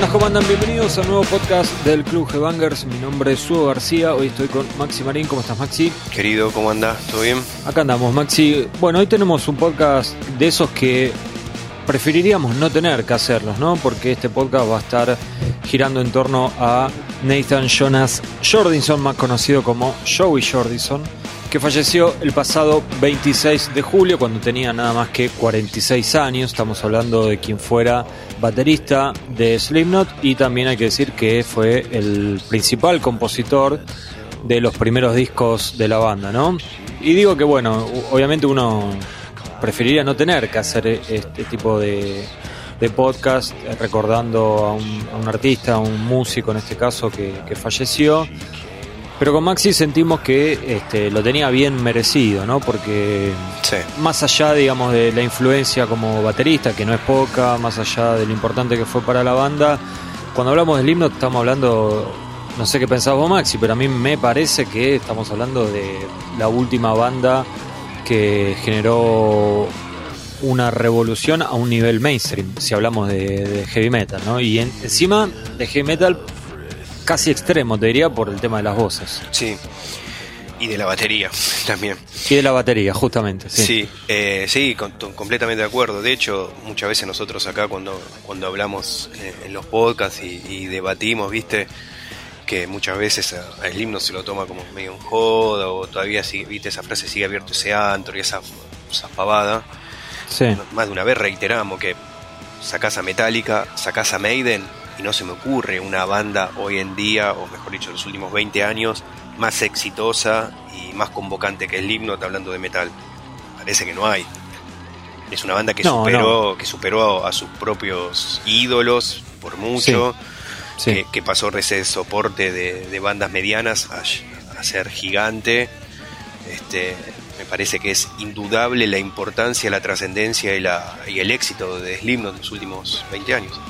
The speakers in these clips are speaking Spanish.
buenas, ¿cómo andan? Bienvenidos a un nuevo podcast del Club G-Bangers. Mi nombre es Hugo García. Hoy estoy con Maxi Marín. ¿Cómo estás, Maxi? Querido, ¿cómo andas? ¿Todo bien? Acá andamos, Maxi. Bueno, hoy tenemos un podcast de esos que preferiríamos no tener que hacerlos, ¿no? Porque este podcast va a estar girando en torno a Nathan Jonas Jordinson, más conocido como Joey Jordinson, que falleció el pasado 26 de julio cuando tenía nada más que 46 años. Estamos hablando de quien fuera baterista de Slipknot y también hay que decir que fue el principal compositor de los primeros discos de la banda, ¿no? Y digo que bueno, obviamente uno preferiría no tener que hacer este tipo de, de podcast recordando a un, a un, artista, a un músico en este caso que falleció. Pero con Maxi sentimos que este, lo tenía bien merecido, ¿no? Porque Sí. más allá, digamos, de la influencia como baterista, que no es poca, más allá de lo importante que fue para la banda, cuando hablamos del himno estamos hablando, no sé qué pensás vos Maxi, pero a mí me parece que estamos hablando de la última banda que generó una revolución a un nivel mainstream, si hablamos de, de heavy metal, ¿no? Y en- encima de heavy metal casi extremo, te diría, por el tema de las voces. Sí. Y de la batería también. Y de la batería, justamente. Sí. Sí, eh, sí, con- completamente de acuerdo. De hecho, muchas veces nosotros acá cuando, cuando hablamos eh, en los podcasts y, y debatimos, viste, que muchas veces al himno se lo toma como medio un joda o todavía sigue, viste, esa frase sigue abierto ese antro y esa, esa pavada. Sí. Más de una vez reiteramos que sacás a Metallica, sacás a Maiden y no se me ocurre una banda hoy en día, o mejor dicho, en los últimos 20 años, más exitosa y más convocante que el himno, hablando de metal. Parece que no hay. Es una banda que No, superó, que superó a sus propios ídolos por mucho, Sí. que, que pasó de ese soporte de, de bandas medianas a, a ser gigante. Este, me parece que es indudable la importancia, la trascendencia y, la, y el éxito de Slipknot en los últimos 20 años.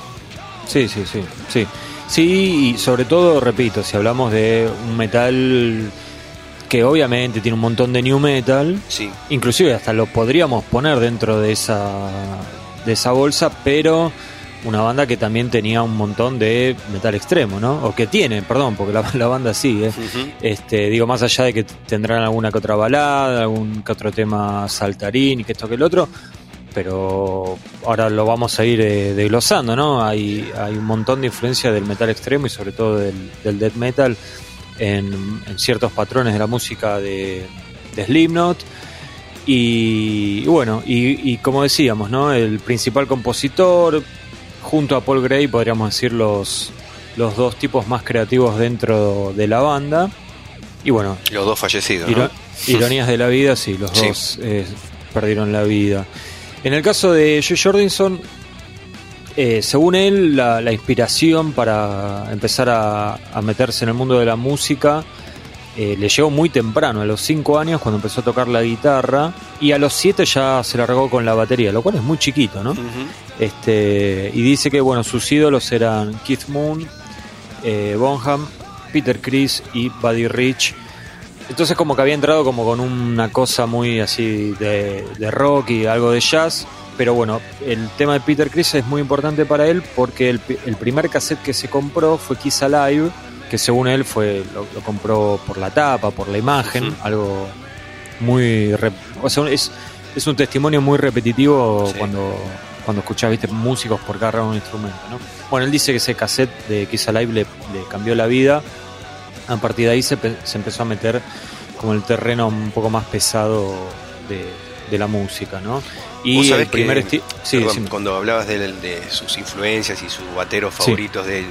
Sí, sí, sí, sí. Sí, y sobre todo, repito, si hablamos de un metal que obviamente tiene un montón de new metal, Sí, inclusive hasta lo podríamos poner dentro de esa de esa bolsa, pero una banda que también tenía un montón de metal extremo, ¿no? O que tiene, perdón, porque la, la banda sigue. Ujú. Este, digo, más allá de que tendrán alguna que otra balada, algún que otro tema saltarín y que esto que el otro, pero ahora lo vamos a ir eh, desglosando, ¿no? Hay, hay un montón de influencia del metal extremo y sobre todo del, del death metal en, en ciertos patrones de la música de, de Slipknot. Y, y bueno, y, y como decíamos, ¿no? El principal compositor, junto a Paul Gray, podríamos decir los, los dos tipos más creativos dentro de la banda. Y bueno, los dos fallecidos. iro- ¿no? ironías de la vida, sí, los Sí. dos eh, perdieron la vida. En el caso de Joe Jordinson, eh, según él, la, la inspiración para empezar a, a meterse en el mundo de la música eh, le llegó muy temprano, a los 5 años cuando empezó a tocar la guitarra, y a los 7 ya se largó con la batería, lo cual es muy chiquito, ¿no? Este, y dice que bueno, sus ídolos eran Keith Moon, eh, Bonham, Peter Chris y Buddy Rich. Entonces como que había entrado como con una cosa muy así de, de rock y algo de jazz. Pero bueno, el tema de Peter Chris es muy importante para él porque el, el primer cassette que se compró fue Kiss Alive, que según él fue lo, lo compró por la tapa, por la imagen, algo muy... o sea, es, es un testimonio muy repetitivo Sí. cuando, cuando escuchás, viste, músicos por cada un instrumento, ¿no? Bueno, él dice que ese cassette de Kiss Alive le, le cambió la vida. A partir de ahí se, pe- se empezó a meter como el terreno un poco más pesado de, de la música, ¿no? Y el primer que, sí, perdón, decime. cuando hablabas de, de sus influencias y sus bateros Sí. favoritos, de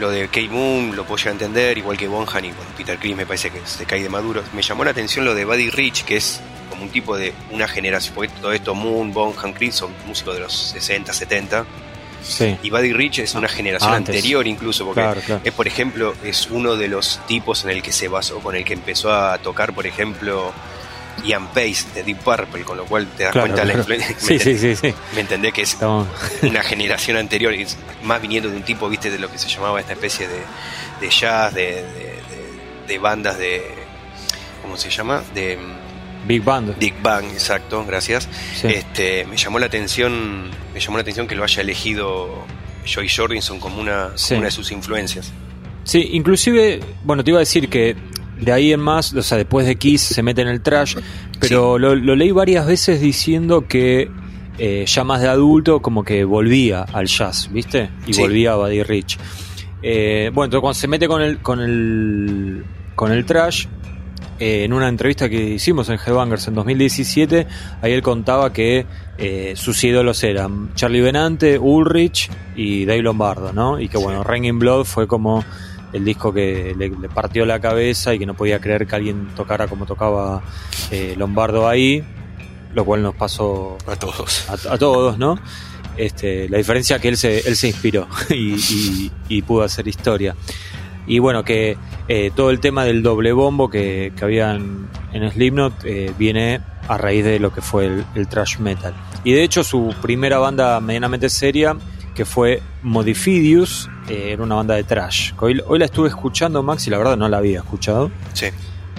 lo de Kate Moon lo puedo entender, igual que Bonham y con Peter Chris me parece que se cae de maduro. Me llamó la atención lo de Buddy Rich, que es como un tipo de una generación, porque todo esto Moon, Bonham, Chris son músicos de los 60, 70, Sí, y Buddy Rich es una generación Antes. anterior incluso, porque claro, claro. es, por ejemplo, es uno de los tipos en el que se basó, con el que empezó a tocar, por ejemplo, Ian Pace de Deep Purple, con lo cual te das Claro, cuenta de la influencia. Sí, sí, sí, sí. ¿Me entendés que es Estamos- una generación anterior, y más viniendo de un tipo, viste, de lo que se llamaba esta especie de, de jazz, de, de- de- de bandas de. ¿Cómo se llama? De mm, Big Band. Big Bang, exacto, gracias. Sí. Este, me llamó la atención, me llamó la atención que lo haya elegido Joy Jordison como una, Sí. una de sus influencias. Sí, inclusive, bueno, te iba a decir que de ahí en más, o sea, después de Kiss se mete en el trash, pero lo, lo leí varias veces diciendo que eh, ya más de adulto como que volvía al jazz, ¿viste? Y Sí. volvía a Buddy Rich. Eh, bueno, entonces cuando se mete con el, con el, con el trash, eh, en una entrevista que hicimos en Headbangers en 2017, ahí él contaba que eh, sus ídolos eran Charlie Benante, Ulrich y Dave Lombardo, ¿no? Y que bueno, Raining Blood fue como el disco que le, le partió la cabeza y que no podía creer que alguien tocara como tocaba eh, Lombardo ahí, lo cual nos pasó A todos. a, a todos, ¿no? Este, la diferencia es que él se, él se inspiró y, y- y pudo hacer historia. Y bueno, que eh, todo el tema del doble bombo que, que había en, en Slipknot eh, viene a raíz de lo que fue el, el thrash metal. Y de hecho su primera banda medianamente seria, que fue Modifidius, eh, era una banda de thrash. Hoy, hoy la estuve escuchando, Max, y la verdad no la había escuchado Sí.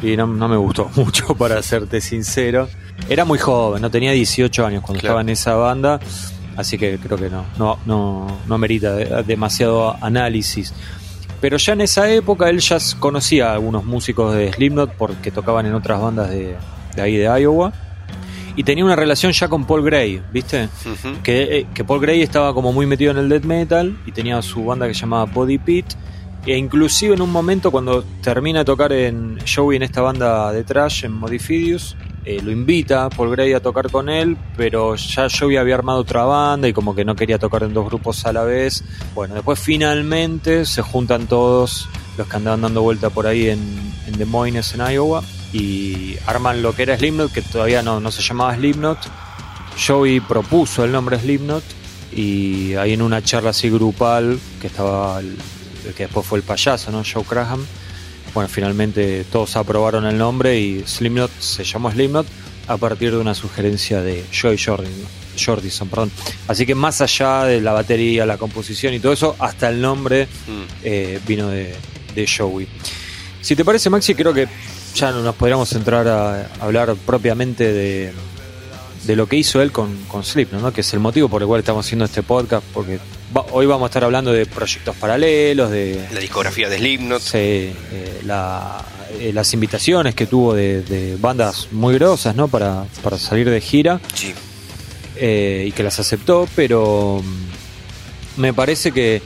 y no, no me gustó mucho, para serte sincero. Era muy joven, no tenía 18 años cuando Claro. estaba en esa banda, así que creo que no, no, no, no merita de- demasiado análisis. Pero ya en esa época él ya conocía a algunos músicos de Slipknot porque tocaban en otras bandas de, de ahí de Iowa. Y tenía una relación ya con Paul Gray, ¿viste? Que, eh, que Paul Gray estaba como muy metido en el death metal y tenía su banda que se llamaba Body Pit e inclusive en un momento cuando termina de tocar en Joey en esta banda de trash en Modifidius eh, lo invita Paul Gray a tocar con él pero ya Joey había armado otra banda y como que no quería tocar en dos grupos a la vez bueno después finalmente se juntan todos los que andaban dando vuelta por ahí en, Des Moines en Iowa y arman lo que era Slipknot que todavía no, se llamaba Slipknot Joey propuso el nombre Slipknot y ahí en una charla así grupal que estaba el, el que después fue el payaso, ¿no? Joe Craham. Bueno, finalmente todos aprobaron el nombre y Slipknot se llamó Slipknot a partir de una sugerencia de Joey Jordan, Jordison, perdón. Así que más allá de la batería, la composición y todo eso, hasta el nombre Mm. eh, vino de, de Joey. Si te parece, Maxi, creo que ya no nos podríamos entrar a hablar propiamente de, de lo que hizo él con, con Slipknot, ¿no? que es el motivo por el cual estamos haciendo este podcast, porque va- hoy vamos a estar hablando de proyectos paralelos, de La discografía de Slipknot. sí, eh, la- eh, las invitaciones que tuvo de, de bandas muy grosas ¿no? para, para salir de gira Sí. eh, y que las aceptó, pero mm, me parece que.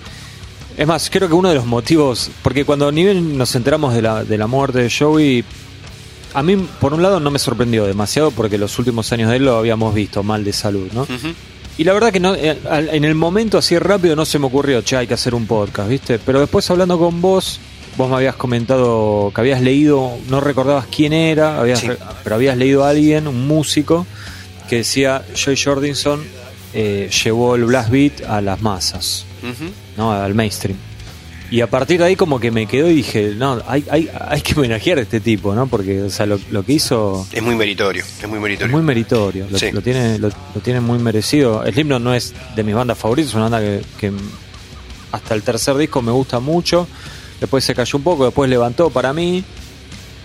Es más, creo que uno de los motivos. Porque cuando ni bien nos enteramos de la, de la muerte de Joey, a mí, por un lado, no me sorprendió demasiado porque los últimos años de él lo habíamos visto mal de salud, ¿no? Ujú. Y la verdad que no, eh, en el momento así rápido no se me ocurrió, che, hay que hacer un podcast, ¿viste? Pero después hablando con vos, vos me habías comentado que habías leído, no recordabas quién era, habías Sí. pero habías leído a alguien, un músico, que decía, Joy Jordison eh, llevó el blast beat a las masas. ¿no? Al mainstream. Y a partir de ahí como que me quedó y dije, no, hay, hay, hay que homenajear a este tipo, ¿no? Porque, o sea, lo, lo que hizo... Es muy meritorio. Es muy Es meritorio. muy meritorio, lo, Sí. lo tiene, lo, lo tiene muy merecido. Slipknot no es de mis bandas favoritas, es una banda que, que hasta el tercer disco me gusta mucho. Después se cayó un poco, después levantó para mí.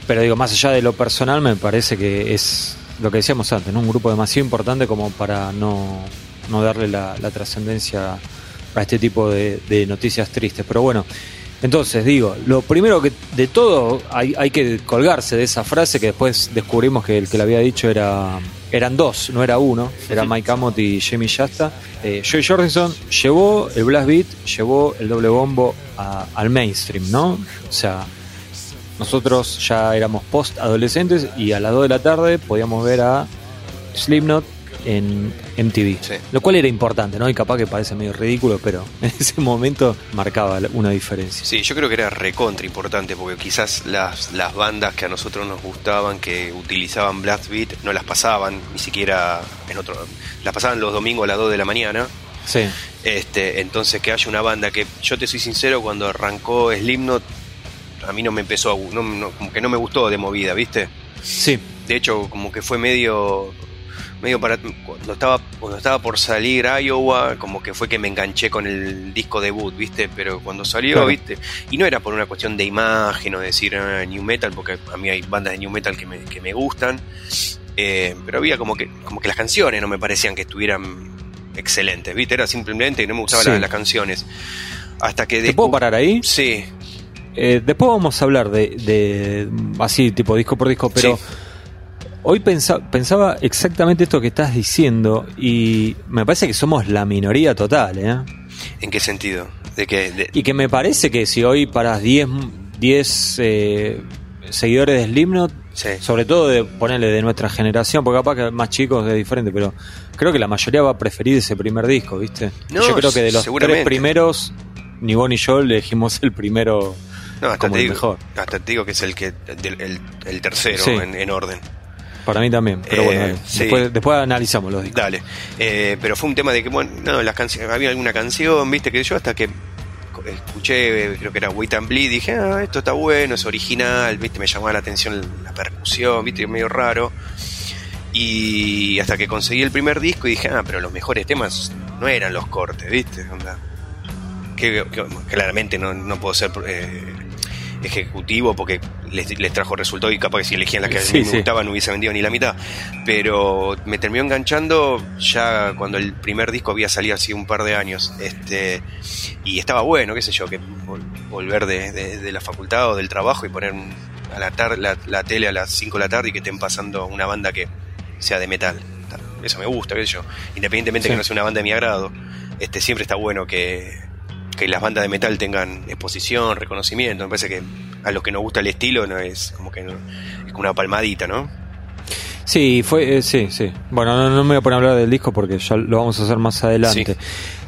Pero digo, más allá de lo personal, me parece que es lo que decíamos antes, ¿no? un grupo demasiado importante como para no, no darle la, la trascendencia a este tipo de, de noticias tristes. Pero bueno, entonces digo, lo primero que de todo hay, hay que colgarse de esa frase que después descubrimos que el que la había dicho era eran dos, no era uno, era Mike Amott y Jamie Shasta. Eh, Joey Jordison llevó el blast beat, llevó el doble bombo a- al mainstream, ¿no? O sea, nosotros ya éramos post adolescentes y a las 2 de la tarde podíamos ver a Slipknot en MTV. Sí. Lo cual era importante, ¿no? Y capaz que parece medio ridículo, pero en ese momento marcaba una diferencia. Sí, yo creo que era recontra importante porque quizás las, las bandas que a nosotros nos gustaban, que utilizaban Blast Beat, no las pasaban ni siquiera en otro. Las pasaban los domingos a las 2 de la mañana. Sí, Este, entonces que haya una banda que, yo te soy sincero, cuando arrancó Slipknot, a mí no me empezó a no, no, como que no me gustó de movida, ¿viste? sí, De hecho, como que fue medio medio para cuando estaba cuando estaba por salir Iowa, como que fue que me enganché con el disco debut, ¿viste? Pero cuando salió, Claro. ¿viste? Y no era por una cuestión de imagen o decir ah, new metal, porque a mí hay bandas de new metal que me, que me gustan. Eh, pero había como que como que las canciones no me parecían que estuvieran excelentes, ¿viste? Era simplemente que no me gustaban Sí. las, las canciones. Hasta que ¿Te puedo parar ahí? Sí, Eh, después vamos a hablar de, de- así, tipo disco por disco, pero Sí. Hoy pensa- pensaba exactamente esto que estás diciendo y me parece que somos la minoría total, ¿eh? ¿en qué sentido? De que de- Y que me parece que si hoy paras 10, 10 eh, seguidores de Slipknot, Sí. sobre todo de ponerle de nuestra generación, porque capaz que más chicos es diferente, pero creo que la mayoría va a preferir ese primer disco, ¿viste? No, Yo creo que de los tres primeros, ni vos ni yo elegimos el primero no, hasta como te el digo, mejor. hasta te digo que es el que el, el tercero Sí. en, en orden. Para mí también, pero Eh, bueno, dale. sí. después, después analizamos los discos. Dale. Eh, pero fue un tema de que, bueno, no, las canciones, había alguna canción, viste, que yo hasta que escuché, creo que era Wait and Bleed, dije, ah, esto está bueno, es original, viste, me llamaba la atención la percusión, viste, medio raro. Y hasta que conseguí el primer disco y dije, ah, pero los mejores temas no eran los cortes, viste, onda. Que, que- claramente no, no puedo ser eh, ejecutivo porque les, les trajo resultado y capaz que si elegían las que a Sí, me gustaban no hubiese vendido ni la mitad. Pero me terminó enganchando ya cuando el primer disco había salido así un par de años. Este, y estaba bueno, qué sé yo, que vol- volver de, de- de la facultad o del trabajo y poner a la, tar- la, la tele a las 5 de la tarde y que estén pasando una banda que sea de metal. Eso me gusta, qué sé yo. Independientemente Sí. que no sea una banda de mi agrado, este, siempre está bueno que, que las bandas de metal tengan exposición, reconocimiento. Me parece que a los que nos gusta el estilo no es como que no- es como una palmadita, ¿no? Sí, fue, eh, sí, sí. Bueno, no, no me voy a poner a hablar del disco porque ya lo vamos a hacer más adelante.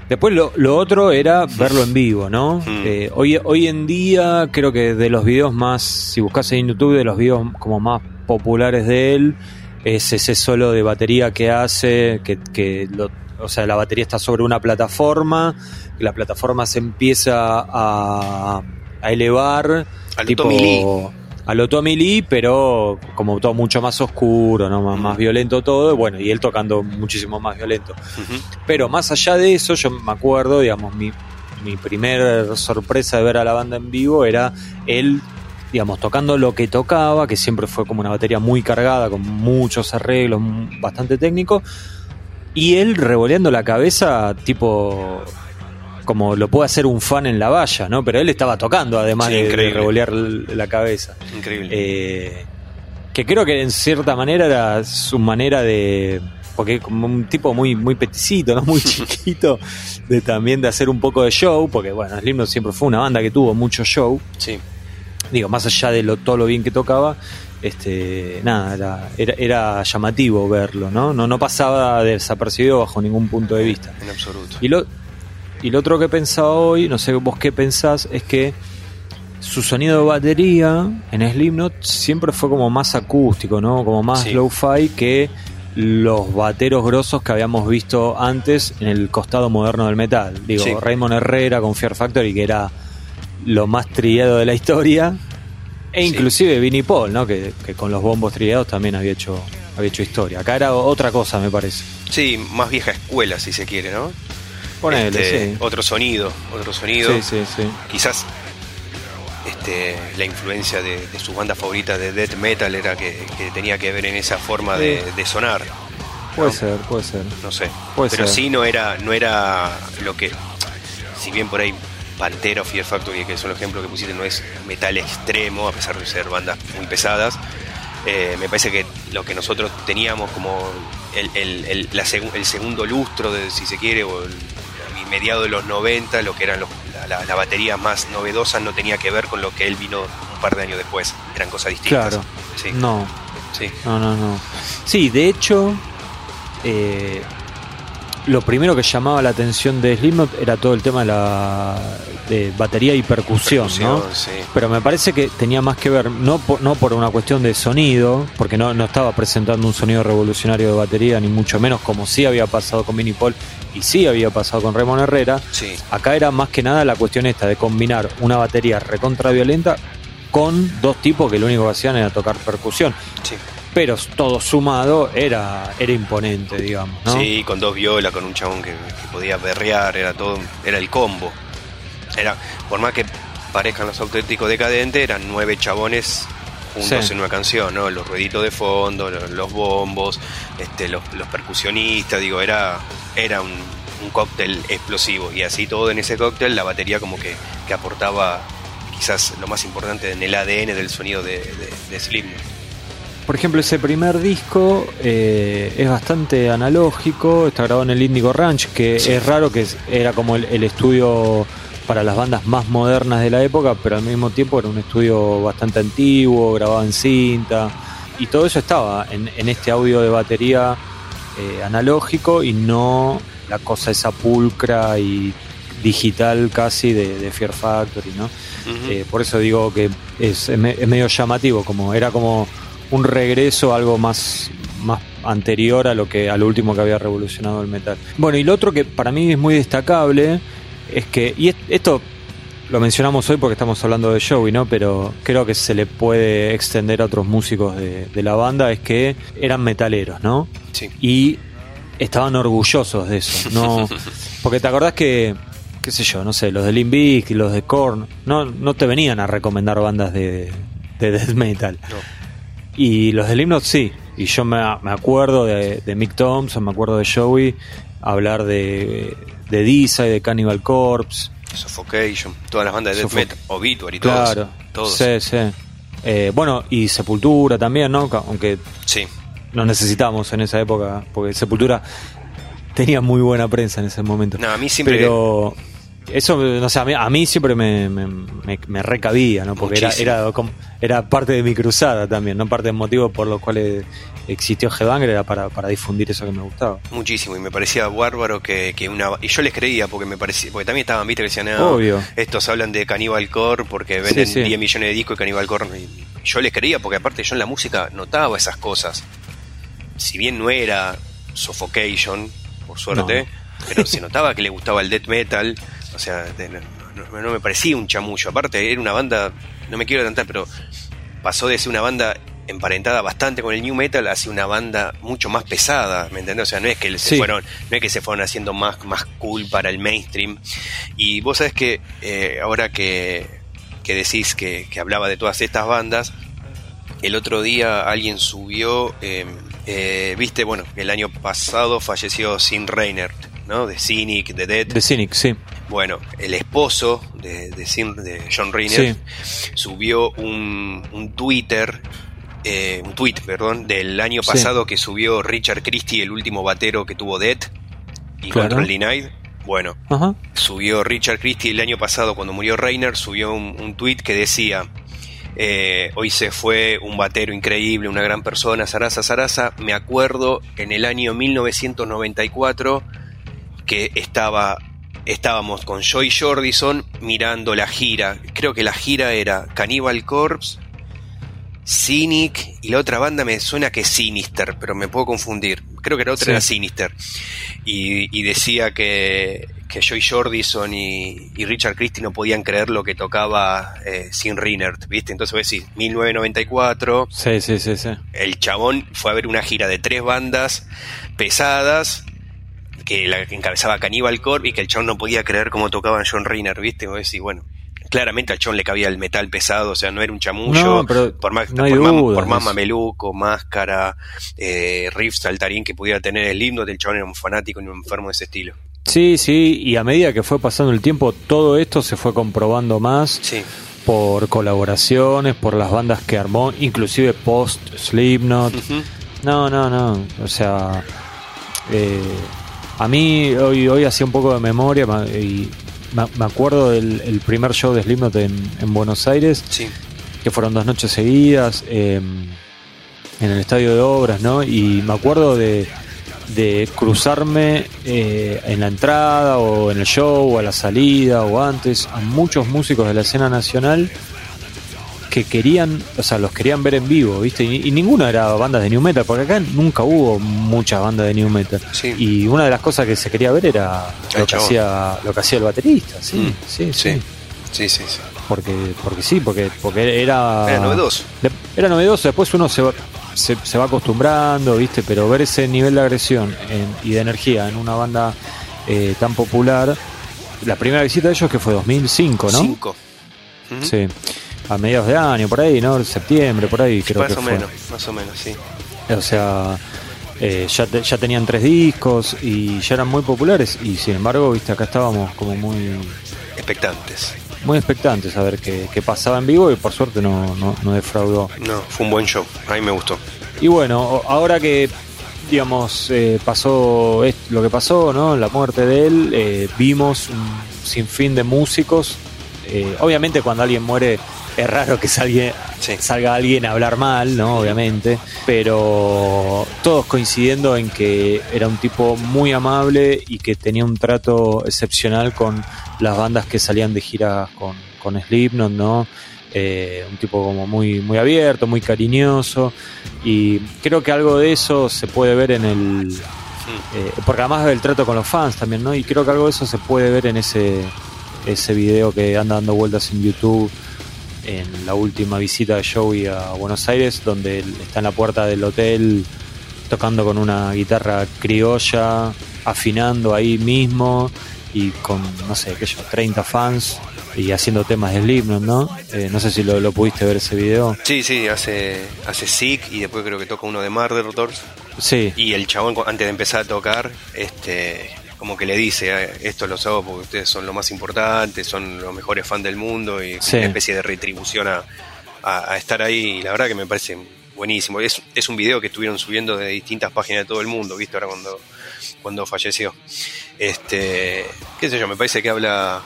Después lo, lo otro era verlo en vivo, ¿no? Mm. Eh, hoy, hoy en día creo que de los videos más, si buscas en YouTube, de los videos como más populares de él, es ese solo de batería que hace, que, que lo- o sea, la batería está sobre una plataforma, la plataforma se empieza a, a elevar, A lo tipo Tommy a lo Tommy Lee, pero como todo mucho más oscuro, ¿no? más, más violento todo, bueno, y él tocando muchísimo más violento. Pero más allá de eso, yo me acuerdo, digamos, mi, mi primer sorpresa de ver a la banda en vivo era él, digamos, tocando lo que tocaba, que siempre fue como una batería muy cargada, con muchos arreglos, bastante técnico, y él revoleando la cabeza, tipo, como lo puede hacer un fan en la valla, ¿no? Pero él estaba tocando, además Sí, de- de, revolear la cabeza. Increíble. Eh, que creo que en cierta manera era su manera de porque como un tipo muy muy peticito, no muy chiquito, de también de hacer un poco de show, porque bueno, Slipknot siempre fue una banda que tuvo mucho show, sí. Digo, más allá de lo, todo lo bien que tocaba, este nada, era, era, era llamativo verlo, ¿no? ¿no? No pasaba desapercibido bajo ningún punto de vista. En absoluto. Y lo, y lo otro que pensaba hoy, no sé vos qué pensás, es que su sonido de batería en Slipknot siempre fue como más acústico, ¿no? Como más Sí. low-fi que los bateros grosos que habíamos visto antes en el costado moderno del metal. Digo, Sí. Raymond Herrera con Fear Factory, que era lo más trillado de la historia. E Sí. inclusive Vinnie Paul, ¿no? Que, que con los bombos trillados también había hecho, había hecho historia. Acá era otra cosa, me parece. Sí, más vieja escuela, si se quiere, ¿no? Ponele, Este, sí. Otro sonido, otro sonido. Sí, sí, sí. Quizás este, la influencia de, de su banda favorita de death metal era que, que tenía que ver en esa forma de, Sí. de sonar. Puede ¿no? ser, puede ser. No sé. Puede Pero ser. sí no era, no era lo que. Si bien por ahí Pantera o Fear Factory, que son los ejemplos que pusiste, no es metal extremo, a pesar de ser bandas muy pesadas. eh, me parece que lo que nosotros teníamos como el, el- el- la segu- el segundo lustro, de, si se quiere, o el, a mediados de los 90, lo que eran los- la, la- la batería más novedosa, no tenía que ver con lo que él vino un par de años después. Eran cosas distintas. Claro. Sí, No, sí. no, no, no. Sí, de hecho, eh, lo primero que llamaba la atención de Slipknot era todo el tema de la de batería y percusión, ¿no? Sí. Pero me parece que tenía más que ver, no por, no por una cuestión de sonido, porque no, no estaba presentando un sonido revolucionario de batería, ni mucho menos como sí había pasado con Vinnie Paul y sí había pasado con Raymond Herrera. Sí. Acá era más que nada la cuestión esta de combinar una batería recontra violenta con dos tipos que lo único que hacían era tocar percusión. Sí. Pero todo sumado era, era imponente, digamos, ¿no? Sí, con dos violas, con un chabón que, que podía berrear, era todo, era el combo. Era, por más que parezcan los auténticos decadentes, eran nueve chabones juntos Sí. en una canción, ¿no? Los rueditos de fondo, los, los bombos, este, los, los percusionistas, digo, era, era un, un cóctel explosivo. Y así todo en ese cóctel, la batería como que, que aportaba quizás lo más importante en el ADN del sonido de, de, Slipknot. Por ejemplo, ese primer disco eh, es bastante analógico, está grabado en el Indigo Ranch, que es raro que era como el, estudio para las bandas más modernas de la época, pero al mismo tiempo era un estudio bastante antiguo, grabado en cinta, y todo eso estaba en, este audio de batería eh, analógico y no la cosa esa pulcra y digital casi de, Fear Factory, ¿no? Eh, por eso digo que es, medio llamativo, como era como un regreso, algo más, más anterior a lo que al último que había revolucionado el metal. Bueno, y lo otro que para mí es muy destacable es que, y esto lo mencionamos hoy porque estamos hablando de Joey, ¿no? Pero creo que se le puede extender a otros músicos de, de la banda, es que eran metaleros, ¿no? Sí. Y estaban orgullosos de eso, ¿no? Porque te acordás que qué sé yo, no sé, los de Limbic y los de Korn, no, no te venían a recomendar bandas de, de death metal. Y los de Limnot sí, y yo me, me acuerdo de, de, Mick Thompson, me acuerdo de Joey, hablar de, de Disa y de Cannibal Corpse. Suffocation, todas las bandas de death metal, Obituary, claro, todos. Sí, sí. Eh, bueno, y Sepultura también, ¿no? Aunque sí. nos necesitamos en esa época, porque Sepultura tenía muy buena prensa en ese momento. No, a mí siempre... Pero eso, no sé, a mí, siempre me, me, recabía, ¿no? Porque era, era, era, parte de mi cruzada también, ¿no? Parte del motivo por los cuales existió Headbanger era para, para difundir eso que me gustaba. Muchísimo, y me parecía bárbaro que, que una... Y yo les creía, porque me parecía... Porque también estaban, viste, que decían, no, Obvio. estos hablan de Cannibal Core porque venden 10 millones de discos y Cannibal Core... Y yo les creía, porque aparte yo en la música notaba esas cosas. Si bien no era Suffocation, por suerte, pero se notaba que le gustaba el death metal o sea, no, me parecía un chamullo. Aparte, era una banda, no me quiero adelantar, pero pasó de ser una banda emparentada bastante con el new metal hacia una banda mucho más pesada, ¿me entiendes? O sea, no es que se fueron, no es que se fueron haciendo más, más cool para el mainstream. Y vos sabés que eh, ahora que, que decís que, que, hablaba de todas estas bandas, el otro día alguien subió, eh, eh, viste, bueno, el año pasado falleció Sin Reiner, ¿no? De Cynic, de Dead. De Cynic, sí. Bueno, el esposo de, de, John Reiner subió un, un Twitter eh, un tweet, perdón, del año pasado que subió Richard Christie, el último batero que tuvo Dead y Control Denied. Bueno, subió Richard Christie el año pasado cuando murió Reiner, subió un, un tweet que decía, eh, hoy se fue un batero increíble, una gran persona, Sarasa Sarasa, me acuerdo en el año 1994 que estaba estábamos con Joy Jordison mirando la gira. Creo que la gira era Cannibal Corpse, Cynic y la otra banda me suena que es Sinister, pero me puedo confundir. Creo que la otra era Sinister. Y, decía que, que Joy Jordison y, Richard Christie no podían creer lo que tocaba eh, Sin Rinert, ¿viste? Entonces, ves, sí, 1994. Sí, sí, sí, sí. El chabón fue a ver una gira de tres bandas pesadas que la encabezaba Cannibal Corp y que el chon no podía creer cómo tocaban John Reiner, ¿viste? Y bueno, claramente al chon le cabía el metal pesado, o sea, no era un chamullo, por más, por, más, mameluco, máscara, eh, riff saltarín que pudiera tener el himno del chon era un fanático y un enfermo de ese estilo. Sí, sí, y a medida que fue pasando el tiempo, todo esto se fue comprobando más. Sí. Por colaboraciones, por las bandas que armó, inclusive post Slipknot. No, no, no. O sea, eh, a mí hoy, hoy hacía un poco de memoria y me acuerdo del primer show de Slipknot en, en Buenos Aires, que fueron dos noches seguidas em, en el estadio de obras, ¿no? Y me acuerdo de, cruzarme eh, en la entrada o en el show o a la salida o antes a muchos músicos de la escena nacional que querían, o sea, los querían ver en vivo, ¿viste? Y, ninguna era bandas de New Metal, porque acá nunca hubo muchas bandas de New Metal. Y una de las cosas que se quería ver era lo que, hacía, lo que hacía el baterista, sí, mm. sí, sí, sí. Sí, Porque, porque sí, porque, porque era... Era novedoso. Era novedoso, después uno se va, se, va acostumbrando, ¿viste? Pero ver ese nivel de agresión y de energía en una banda eh, tan popular... La primera visita de ellos que fue 2005, ¿no? 5. Sí a mediados de año, por ahí, ¿no? Septiembre, por ahí creo más que o menos, más o menos, sí. O sea, eh, ya, ya tenían tres discos y ya eran muy populares y sin embargo, viste, acá estábamos como muy expectantes. Muy expectantes a ver qué, pasaba en vivo y por suerte no, no, defraudó. No, fue un buen show, a mí me gustó. Y bueno, ahora que digamos eh, pasó lo que pasó, ¿no? La muerte de él, eh, vimos un sinfín de músicos. obviamente cuando alguien muere es raro que salga, salga alguien a hablar mal, ¿no? Obviamente, pero todos coincidiendo en que era un tipo muy amable y que tenía un trato excepcional con las bandas que salían de gira con, con Slipknot, ¿no? Eh, un tipo como muy, muy abierto, muy cariñoso y creo que algo de eso se puede ver en el... Eh, porque además del trato con los fans también, ¿no? Y creo que algo de eso se puede ver en ese, ese video que anda dando vueltas en YouTube en la última visita de Joey a Buenos Aires, donde está en la puerta del hotel tocando con una guitarra criolla, afinando ahí mismo y con, no sé, yo, 30 fans y haciendo temas de Slipknot, ¿no? Eh, no sé si lo, pudiste ver ese video. Sí, sí, hace, hace Sick y después creo que toca uno de Murder Sí. Y el chabón, antes de empezar a tocar, este como que le dice, ah, esto lo hago porque ustedes son lo más importante, son los mejores fans del mundo y una especie de retribución a, estar ahí. Y la verdad que me parece buenísimo. Es, es un video que estuvieron subiendo de distintas páginas de todo el mundo, visto ahora cuando, cuando falleció. Este, qué sé yo, me parece que habla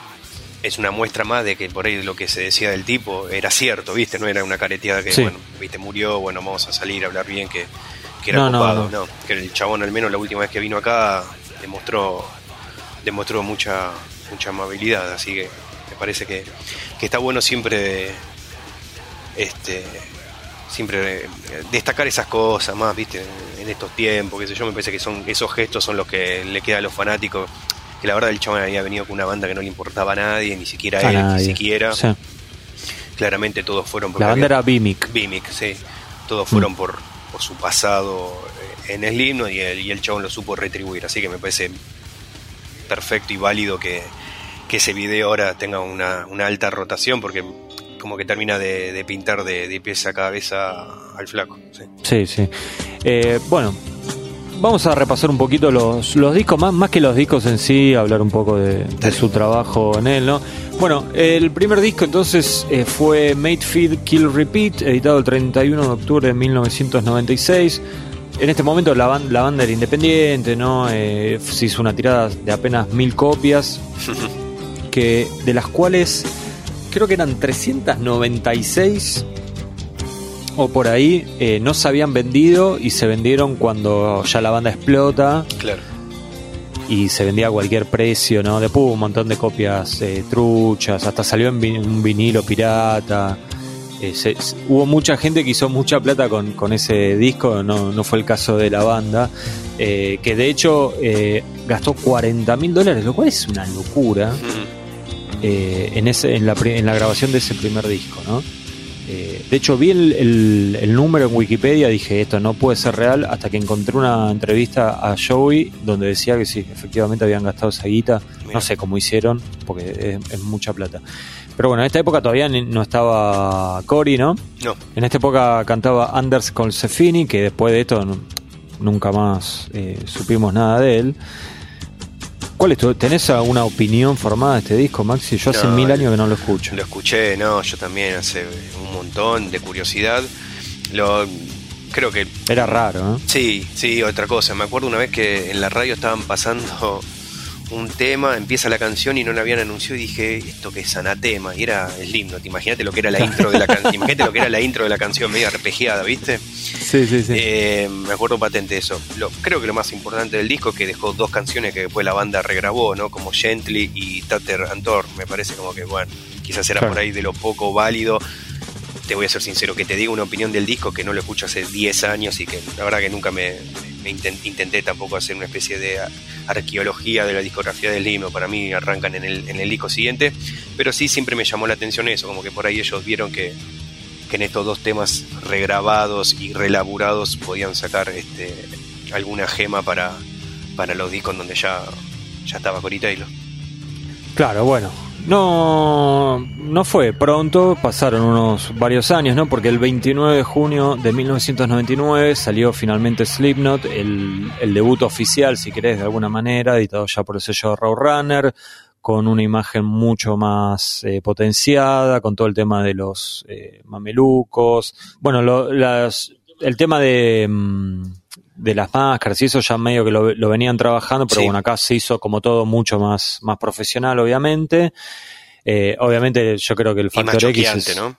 es una muestra más de que por ahí lo que se decía del tipo era cierto, ¿viste? No era una careteada que, bueno, ¿viste? Murió, bueno, vamos a salir a hablar bien, que, era ocupado, no, Que el chabón, al menos la última vez que vino acá, demostró, demostró mucha, mucha amabilidad, así que me parece que, está bueno siempre este siempre destacar esas cosas más, viste, en estos tiempos, qué sé yo, me parece que son esos gestos son los que le quedan a los fanáticos, que la verdad el chabón había venido con una banda que no le importaba a nadie, ni siquiera a él, ni siquiera. Claramente todos fueron por La banda era Bimic. Bimic, sí. Todos fueron mm. por, por su pasado en el himno y el, y el chabón lo supo retribuir. Así que me parece perfecto y válido que, ese video ahora tenga una, alta rotación porque como que termina de, pintar de, de, pies a cabeza al flaco. Sí, sí. Eh, bueno, vamos a repasar un poquito los, los discos, más, más que los discos en sí, hablar un poco de, su trabajo en él, ¿no? Bueno, el primer disco entonces eh, fue Made Feed Kill Repeat, editado el 31 de octubre de 1996 en este momento la, banda, la banda era independiente, ¿no? Eh, se hizo una tirada de apenas mil copias, que, de las cuales creo que eran 396 o por ahí eh, no se habían vendido y se vendieron cuando ya la banda explota. Claro. Y se vendía a cualquier precio, ¿no? Después hubo un montón de copias eh, truchas, hasta salió en un vinilo pirata. Eh, hubo mucha gente que hizo mucha plata con, ese disco, no, fue el caso de la banda, eh, que de hecho eh, gastó 40 mil dólares, lo cual es una locura en, ese, en, la, en la grabación de ese primer disco. ¿no? de hecho, vi el, el, número en Wikipedia, dije esto no puede ser real, hasta que encontré una entrevista a Joey donde decía que sí, efectivamente habían gastado esa guita, no sé cómo hicieron, porque es mucha plata. Pero bueno, en esta época todavía no estaba Cory, ¿no? No. En esta época cantaba Anders Colsefini, que después de esto nunca más eh, supimos nada de él. ¿Cuál es tu, ¿Tenés alguna opinión formada de este disco, Maxi? Yo hace mil años que no lo escucho. Lo escuché, no, yo también hace un montón de curiosidad. Lo creo que era raro, ¿eh? Sí, sí, otra cosa. Me acuerdo una vez que en la radio estaban pasando un tema, empieza la canción y no la habían anunciado y dije, esto que es anatema, y era el himno, te imagínate lo que era la intro de la canción, imagínate lo que era la intro de la canción, medio arpegiada, ¿viste? Sí, sí, sí. Eh, me acuerdo patente eso. Lo, creo que lo más importante del disco es que dejó dos canciones que después la banda regrabó, ¿no? Como Gently y Tater Antor, me parece como que, bueno, quizás era por ahí de lo poco válido te voy a ser sincero, que te diga una opinión del disco que no lo escucho hace 10 años y que la verdad que nunca me, intenté, tampoco hacer una especie de arqueología de la discografía del himno, para mí arrancan en el, disco siguiente, pero sí siempre me llamó la atención eso, como que por ahí ellos vieron que, en estos dos temas regrabados y relaburados podían sacar este, alguna gema para, para los discos donde ya, ya estaba Cory Taylor. Claro, bueno, No, no fue pronto, pasaron unos varios años, ¿no? Porque el 29 de junio de 1999 salió finalmente Slipknot, el, el debut oficial, si querés, de alguna manera, editado ya por el sello Runner, con una imagen mucho más eh, potenciada, con todo el tema de los eh, mamelucos. Bueno, lo, las, el tema de... Mm, de las máscaras y eso ya medio que lo, lo venían trabajando, pero Sí. bueno, acá se hizo como todo mucho más, más profesional, obviamente. Eh, obviamente yo creo que el Y factor X es ¿no?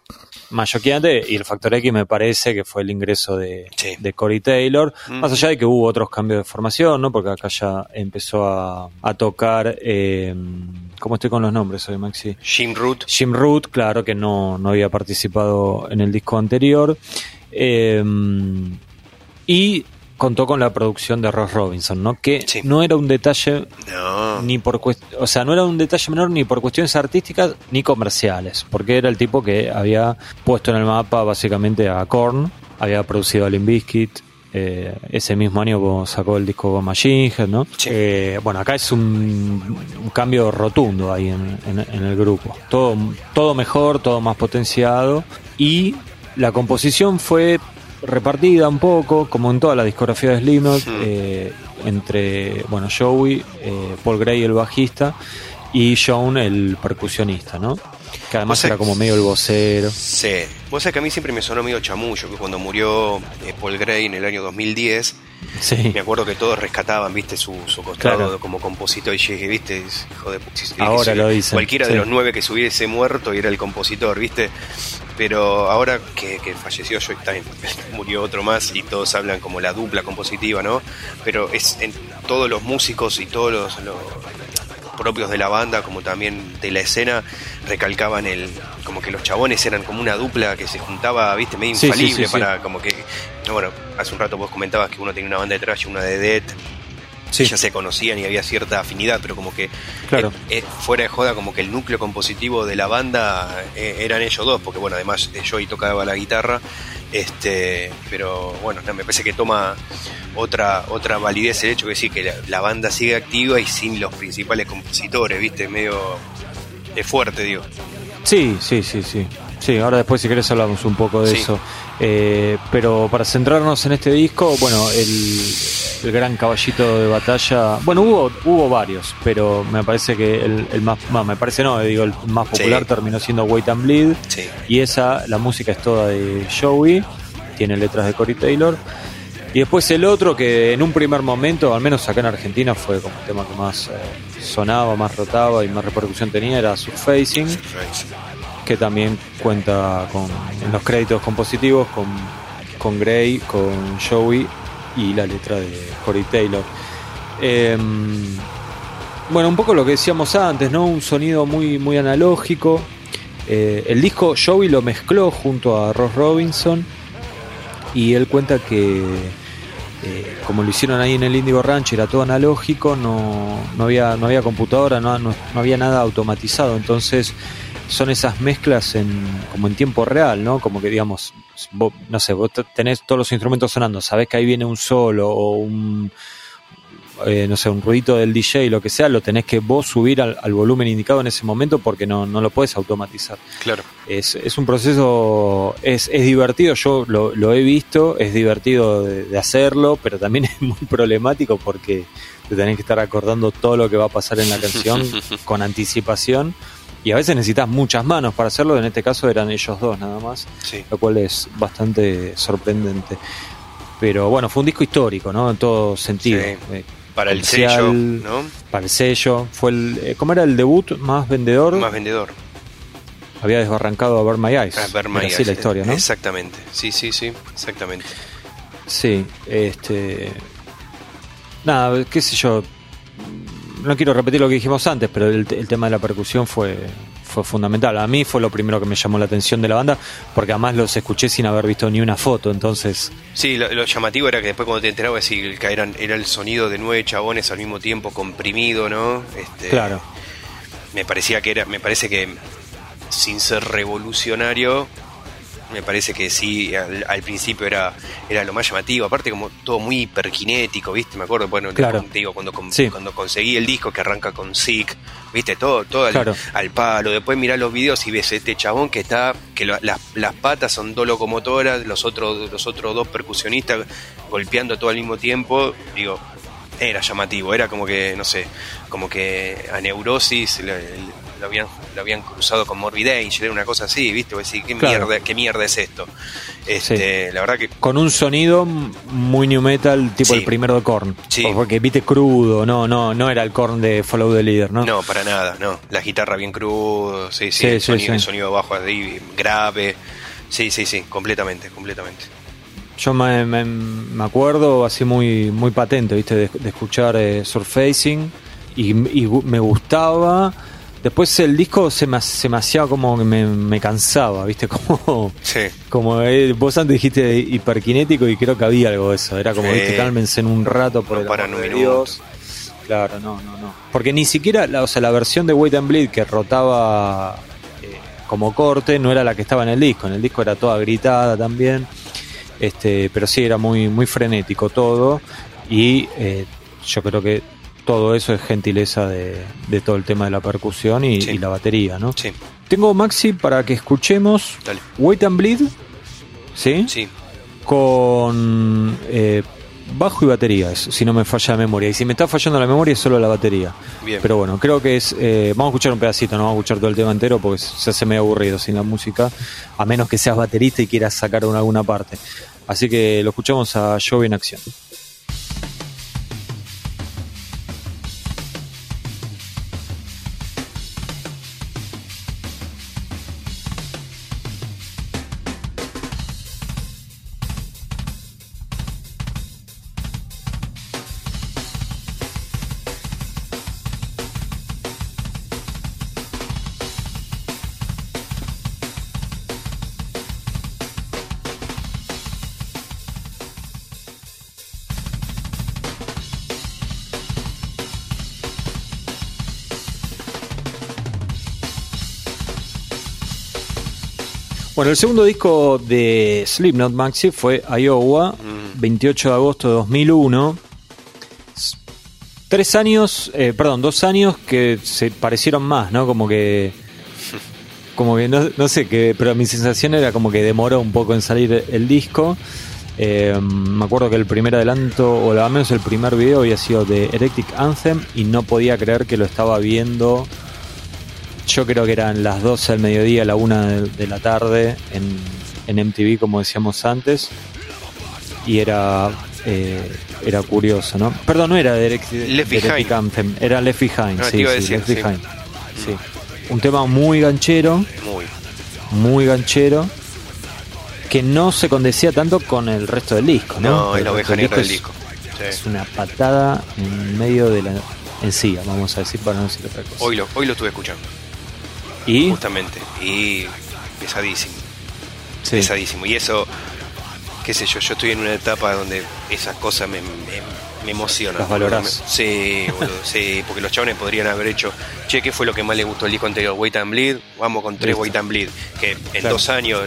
más choqueante y el factor X me parece que fue el ingreso de, Sí. de Corey Taylor, Mm. más allá de que hubo otros cambios de formación, ¿no? Porque acá ya empezó a, a tocar, eh, ¿cómo estoy con los nombres hoy, Maxi? Jim Root. Jim Root, claro que no, no había participado en el disco anterior. Eh, y contó con la producción de Ross Robinson, ¿no? Que Sí. no era un detalle No. ni por o sea, no era un detalle menor ni por cuestiones artísticas ni comerciales, porque era el tipo que había puesto en el mapa básicamente a Korn, había producido a Limp Bizkit, eh, ese mismo año sacó el disco Machine ¿no? Sí. Eh, bueno, acá es un, un cambio rotundo ahí en, en- en el grupo. Todo, todo mejor, todo más potenciado y la composición fue repartida un poco, como en toda la discografía de Slipknot, Hmm. eh, entre, bueno, Joey, eh, Paul Gray, el bajista, y John, el percusionista, ¿no? Que además era como medio el vocero. Sí. Vos sabés que a mí siempre me sonó medio chamullo, que cuando murió eh, Paul Gray en el año 2010, Sí. me acuerdo que todos rescataban, viste, su, su costado Claro. como compositor y dije, viste, hijo de Ahora lo dicen, Cualquiera sí. de los nueve que se hubiese muerto y era el compositor, viste. Pero ahora que, que falleció Joy Time, murió otro más y todos hablan como la dupla compositiva, ¿no? Pero es en todos los músicos y todos los, los propios de la banda, como también de la escena, recalcaban el como que los chabones eran como una dupla que se juntaba, viste, medio sí, infalible sí, sí. para como que bueno, hace un rato vos comentabas que uno tenía una banda de trash y una de death Sí. ya se conocían y había cierta afinidad, pero como que Claro. eh, eh, fuera de joda, como que el núcleo compositivo de la banda eh, eran ellos dos, porque bueno, además Joey tocaba la guitarra, este, pero bueno, no, me parece que toma otra otra validez el hecho que sí, que la, la banda sigue activa y sin los principales compositores, viste, medio es fuerte, digo. Sí, sí, sí, sí. Sí, ahora después si querés hablamos un poco de Sí. eso. Eh, pero para centrarnos en este disco, bueno, el, el gran caballito de batalla, bueno, hubo hubo varios, pero me parece que el, el más, no, me parece no, digo, el más Sí. popular terminó siendo Wait and Bleed. Sí. Y esa, la música es toda de Joey, tiene letras de Corey Taylor. Y después el otro que en un primer momento, al menos acá en Argentina, fue como el tema que más eh, sonaba, más rotaba y más repercusión tenía, era Surfacing, que también cuenta con, en los créditos compositivos con, con Gray, con Joey y la letra de Corey Taylor. Em, bueno, un poco lo que decíamos antes, ¿no? Un sonido muy, muy analógico. Eh, el disco Joey lo mezcló junto a Ross Robinson y él cuenta que eh, como lo hicieron ahí en el Indigo Ranch era todo analógico, no, no había, no había computadora, no, no- no había nada automatizado, entonces son esas mezclas en, como en tiempo real, ¿no? Como que digamos, vos, no sé, vos te- tenés todos los instrumentos sonando, sabés que ahí viene un solo o un eh, no sé, un ruidito del DJ, lo que sea, lo tenés que vos subir al, al volumen indicado en ese momento porque no, no lo puedes automatizar. Claro. Es, es un proceso, es, es divertido, yo lo, lo he visto, es divertido de, de hacerlo, pero también es muy problemático porque te tenés que estar acordando todo lo que va a pasar en la canción con anticipación y a veces necesitas muchas manos para hacerlo, en este caso eran ellos dos nada más, Sí. lo cual es bastante sorprendente. Pero bueno, fue un disco histórico, ¿no? En todo sentido. Sí. Eh, Para el sello, ¿no? Para el sello. Fue el, eh, ¿Cómo era el debut más vendedor? Más vendedor. Había desbarrancado a Burn My Eyes. Ah, Burn My Era así la historia, ¿no? Exactamente. Sí, sí, sí, exactamente. Sí, este. Nada, qué sé yo. No quiero repetir lo que dijimos antes, pero el, el tema de la percusión fue, fue fundamental. A mí fue lo primero que me llamó la atención de la banda, porque además los escuché sin haber visto ni una foto, entonces. Sí, lo, lo llamativo era que después cuando te enterabas que eran, era el sonido de nueve chabones al mismo tiempo comprimido, ¿no? Este, Claro. Me parecía que era, me parece que sin ser revolucionario, me parece que sí, al, principio era, era lo más llamativo, aparte como todo muy hiperkinético, ¿viste? Me acuerdo, bueno, claro. digo, cuando, cuando conseguí el disco que arranca con Sick, ¿viste? Todo, todo al, palo, después mirás los videos y ves este chabón que está, que las, patas son dos locomotoras, los otros, los otros dos percusionistas golpeando todo al mismo tiempo, digo, era llamativo, era como que, no sé, como que a Neurosis lo habían, lo habían cruzado con Morbid Angel, era una cosa así, ¿viste? Decir, ¿qué, mierda, ¿qué mierda es esto? Este, La verdad que... Con un sonido muy new metal, tipo el primero de Korn. Sí. Porque viste crudo, no, no, no era el Korn de Follow the Leader, ¿no? No, para nada, no. La guitarra bien crudo, sí, sí, el, sonido, sonido bajo ahí, grave. Sí, sí, sí, completamente, completamente. Yo me, me, acuerdo así muy, muy patente, ¿viste? De, escuchar eh, Surfacing y, y me gustaba Después el disco se me, se me hacía como que me, cansaba, ¿viste? Como, sí. como eh, vos antes dijiste hiperkinético y creo que había algo de eso. Era como, ¿viste? Cálmense en un rato por el amor de Dios. Claro, no, no, no. Porque ni siquiera, la, o sea, la versión de Wait and Bleed que rotaba eh, como corte no era la que estaba en el disco. En el disco era toda gritada también. Este, pero sí era muy, muy frenético todo. Y eh, yo creo que todo eso es gentileza de, todo el tema de la percusión y, la batería, ¿no? Sí. Tengo Maxi para que escuchemos Wait and Bleed, ¿sí? Sí. Con eh, bajo y batería, si no me falla la memoria. Y si me está fallando la memoria es solo la batería. Bien. Pero bueno, creo que es... Eh, vamos a escuchar un pedacito, no vamos a escuchar todo el tema entero porque se hace medio aburrido sin la música, a menos que seas baterista y quieras sacar una, alguna parte. Así que lo escuchamos a Joe en acción. Bueno, el segundo disco de Slipknot Maxi fue Iowa, 28 mm. de agosto de 2001. Tres años, eh, perdón, dos años que se parecieron más, ¿no? Como que. Como que no, sé, que, pero mi sensación era como que demoró un poco en salir el disco. Eh, me acuerdo que el primer adelanto, o al menos el primer video, había sido de Erectic Anthem y no podía creer que lo estaba viendo yo creo que eran las 12 del mediodía, la 1 de, la tarde en, en, MTV, como decíamos antes. Y era eh, era curioso, ¿no? Perdón, no era de, Left Behind. era Left Behind, sí, sí, Left Behind. Sí. Un tema muy ganchero. Muy. Muy ganchero. Que no se condecía tanto con el resto del disco, ¿no? No, es la oveja negra del disco. Es una patada en medio de la encía, vamos a decir, para no decir otra cosa. Hoy lo, hoy lo estuve escuchando. ¿Y? Justamente. Y pesadísimo. Pesadísimo. Y eso, qué sé yo, yo estoy en una etapa donde esas cosas me, me, emocionan. Las valorás. Sí, sí, porque los chavales podrían haber hecho, che, ¿qué fue lo que más le gustó el disco anterior? Wait and Bleed, vamos con tres Wait and Bleed. Que en dos años,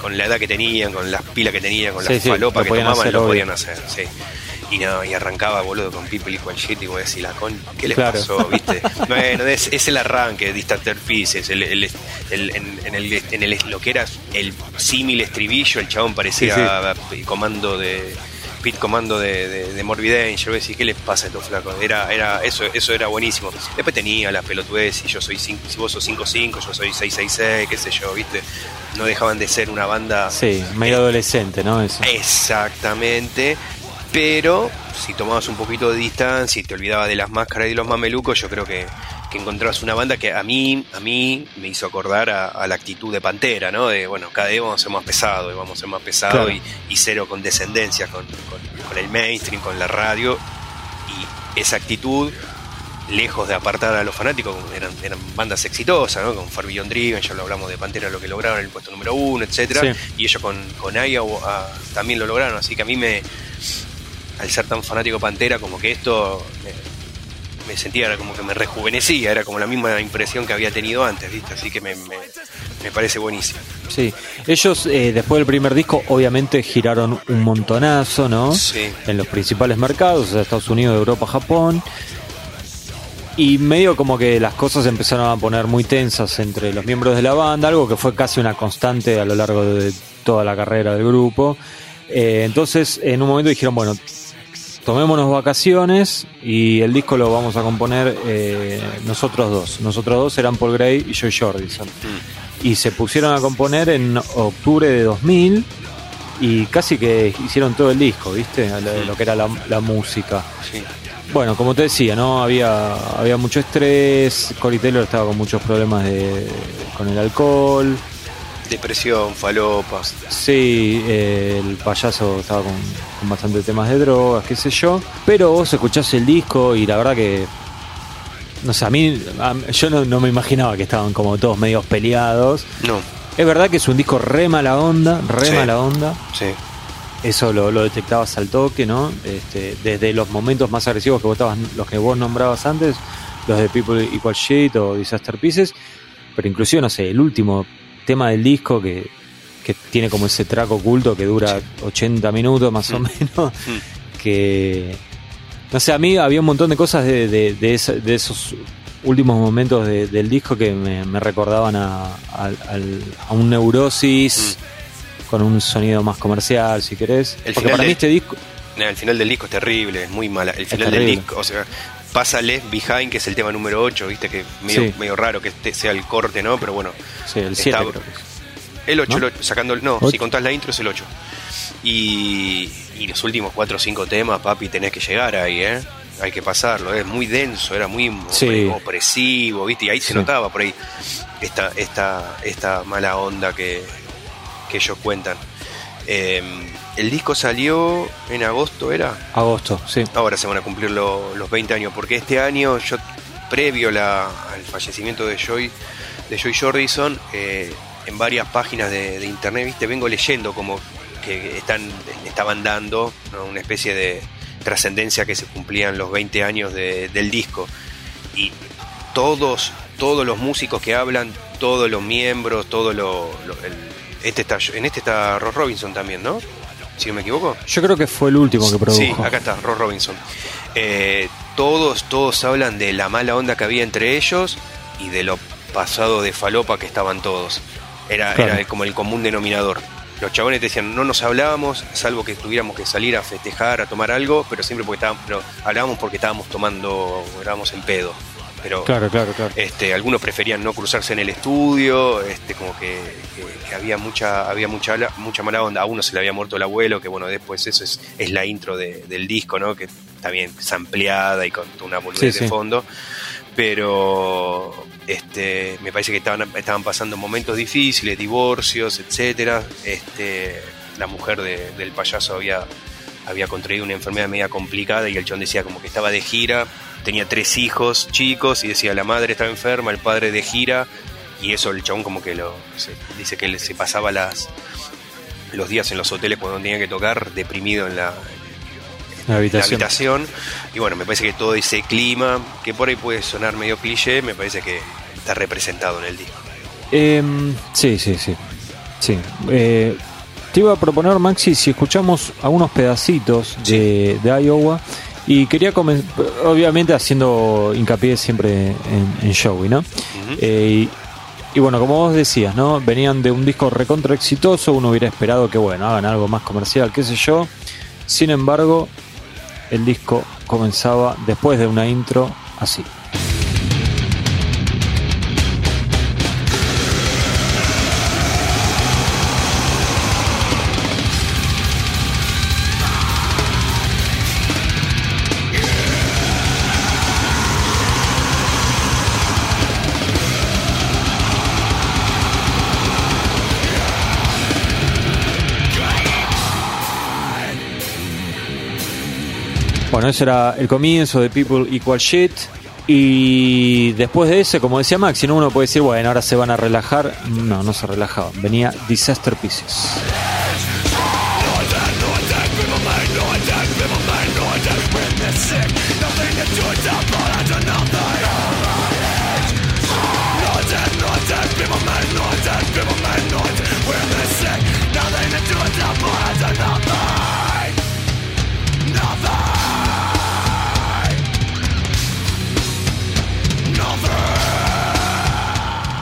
con, la edad que tenían, con las pilas que tenían, con las falopas que tomaban, lo podían hacer. Sí y no, y arrancaba boludo con People Equal Shit y voy a decir, la con, ¿qué les pasó? ¿Viste? Bueno, es, el arranque de Distanter Pieces, el, el, en, el, en el, lo que era el símil estribillo, el chabón parecía comando de pit comando de, de, Morbid Angel, decir, ¿qué les pasa a estos flacos? Era, era, eso, eso era buenísimo. Después tenía las pelotudez y yo soy si vos sos 5-5, yo soy 6-6-6, qué sé yo, ¿viste? No dejaban de ser una banda. Sí, medio adolescente, ¿no? Eso. Exactamente pero si tomabas un poquito de distancia y te olvidabas de las máscaras y de los mamelucos, yo creo que, que encontrabas una banda que a mí, a mí me hizo acordar a, la actitud de Pantera, ¿no? De, bueno, cada vez vamos a ser más pesado y vamos a ser más pesado y, cero con descendencia con, con, el mainstream, con la radio. Y esa actitud, lejos de apartar a los fanáticos, eran, eran bandas exitosas, ¿no? Con Far Beyond Driven, ya lo hablamos de Pantera, lo que lograron en el puesto número uno, etcétera Y ellos con, con Aya ah, también lo lograron, así que a mí me al ser tan fanático Pantera, como que esto me sentía era como que me rejuvenecía, era como la misma impresión que había tenido antes, ¿viste? Así que me, me, parece buenísimo. Sí, ellos eh, después del primer disco obviamente giraron un montonazo, ¿no? Sí. En los principales mercados, Estados Unidos, Europa, Japón. Y medio como que las cosas empezaron a poner muy tensas entre los miembros de la banda, algo que fue casi una constante a lo largo de toda la carrera del grupo. Eh, entonces, en un momento dijeron, bueno, tomémonos vacaciones y el disco lo vamos a componer eh, nosotros dos. Nosotros dos eran Paul Gray y Joy Jordison. Y se pusieron a componer en octubre de 2000 y casi que hicieron todo el disco, ¿viste? Lo, que era la, música. Bueno, como te decía, ¿no? Había, había mucho estrés, Cory Taylor estaba con muchos problemas de, con el alcohol. Depresión, falopas. Sí, eh, el payaso estaba con, con bastantes temas de drogas, qué sé yo. Pero vos escuchás el disco y la verdad que. No sé, a mí. yo no, me imaginaba que estaban como todos medios peleados. No. Es verdad que es un disco re mala onda, re mala onda. Sí. Eso lo, detectabas al toque, ¿no? Este, desde los momentos más agresivos que vos estabas, los que vos nombrabas antes, los de People Equal Shit o Disaster Pieces. Pero inclusive, no sé, el último tema del disco que, tiene como ese track oculto que dura 80 minutos más o mm. menos. Mm. Que. No sé, a mí había un montón de cosas de, de, esos últimos momentos del disco que me, recordaban a, un neurosis mm. con un sonido más comercial, si querés. El Porque para mí este disco. el final del disco es terrible, es muy mala. El final del disco, o sea, Pásale Behind, que es el tema número 8, viste que medio, medio raro que este sea el corte, ¿no? Pero bueno. Sí, el 7 El 8, sacando el, no, si contás la intro es el 8. Y, y los últimos 4 o 5 temas, papi, tenés que llegar ahí, ¿eh? Hay que pasarlo, es muy denso, era muy opresivo, ¿viste? Y ahí se notaba por ahí esta, esta, esta mala onda que, que ellos cuentan. Eh, el disco salió en agosto, ¿era? Agosto, sí. Ahora se van a cumplir los 20 años, porque este año, yo previo al fallecimiento de Joy, de Joy Jordison, eh, en varias páginas de, internet, viste, vengo leyendo como que están, estaban dando una especie de trascendencia que se cumplían los 20 años del disco. Y todos, todos los músicos que hablan, todos los miembros, todo lo, este está, en este está Ross Robinson también, ¿no? si no me equivoco. Yo creo que fue el último que produjo. Sí, acá está, Ross Robinson. Eh, todos, todos hablan de la mala onda que había entre ellos y de lo pasado de falopa que estaban todos. Era, era como el común denominador. Los chabones decían, no nos hablábamos, salvo que tuviéramos que salir a festejar, a tomar algo, pero siempre porque estábamos, hablábamos porque estábamos tomando, estábamos en pedo pero claro, claro, claro. Este, algunos preferían no cruzarse en el estudio, este, como que, había mucha, había mucha, mucha mala onda. A uno se le había muerto el abuelo, que bueno, después eso es, es la intro del disco, ¿no? Que está bien ampliada y con una boludez de fondo. Pero este, me parece que estaban, estaban pasando momentos difíciles, divorcios, etcétera. Este, la mujer del payaso había, había contraído una enfermedad media complicada y el chon decía como que estaba de gira tenía tres hijos chicos y decía la madre estaba enferma, el padre de gira. Y eso el chabón como que lo dice que él se pasaba las los días en los hoteles cuando tenía que tocar deprimido en la, habitación. y bueno me parece que todo ese clima que por ahí puede sonar medio cliché me parece que está representado en el disco. Em, sí sí sí. Sí. Eh, te iba a proponer Maxi si escuchamos algunos pedacitos de, de Iowa y quería comenzar, obviamente haciendo hincapié siempre en, en Joey, ¿no? Eh, y, bueno, como vos decías, ¿no? Venían de un disco recontra exitoso, uno hubiera esperado que, bueno, hagan algo más comercial, qué sé yo. Sin embargo, el disco comenzaba después de una intro así. Ese era el comienzo de People Equal Shit. Y después de ese, como decía Max, si no uno puede decir, bueno, ahora se van a relajar. No, no se relajaban. Venía Disaster Pieces.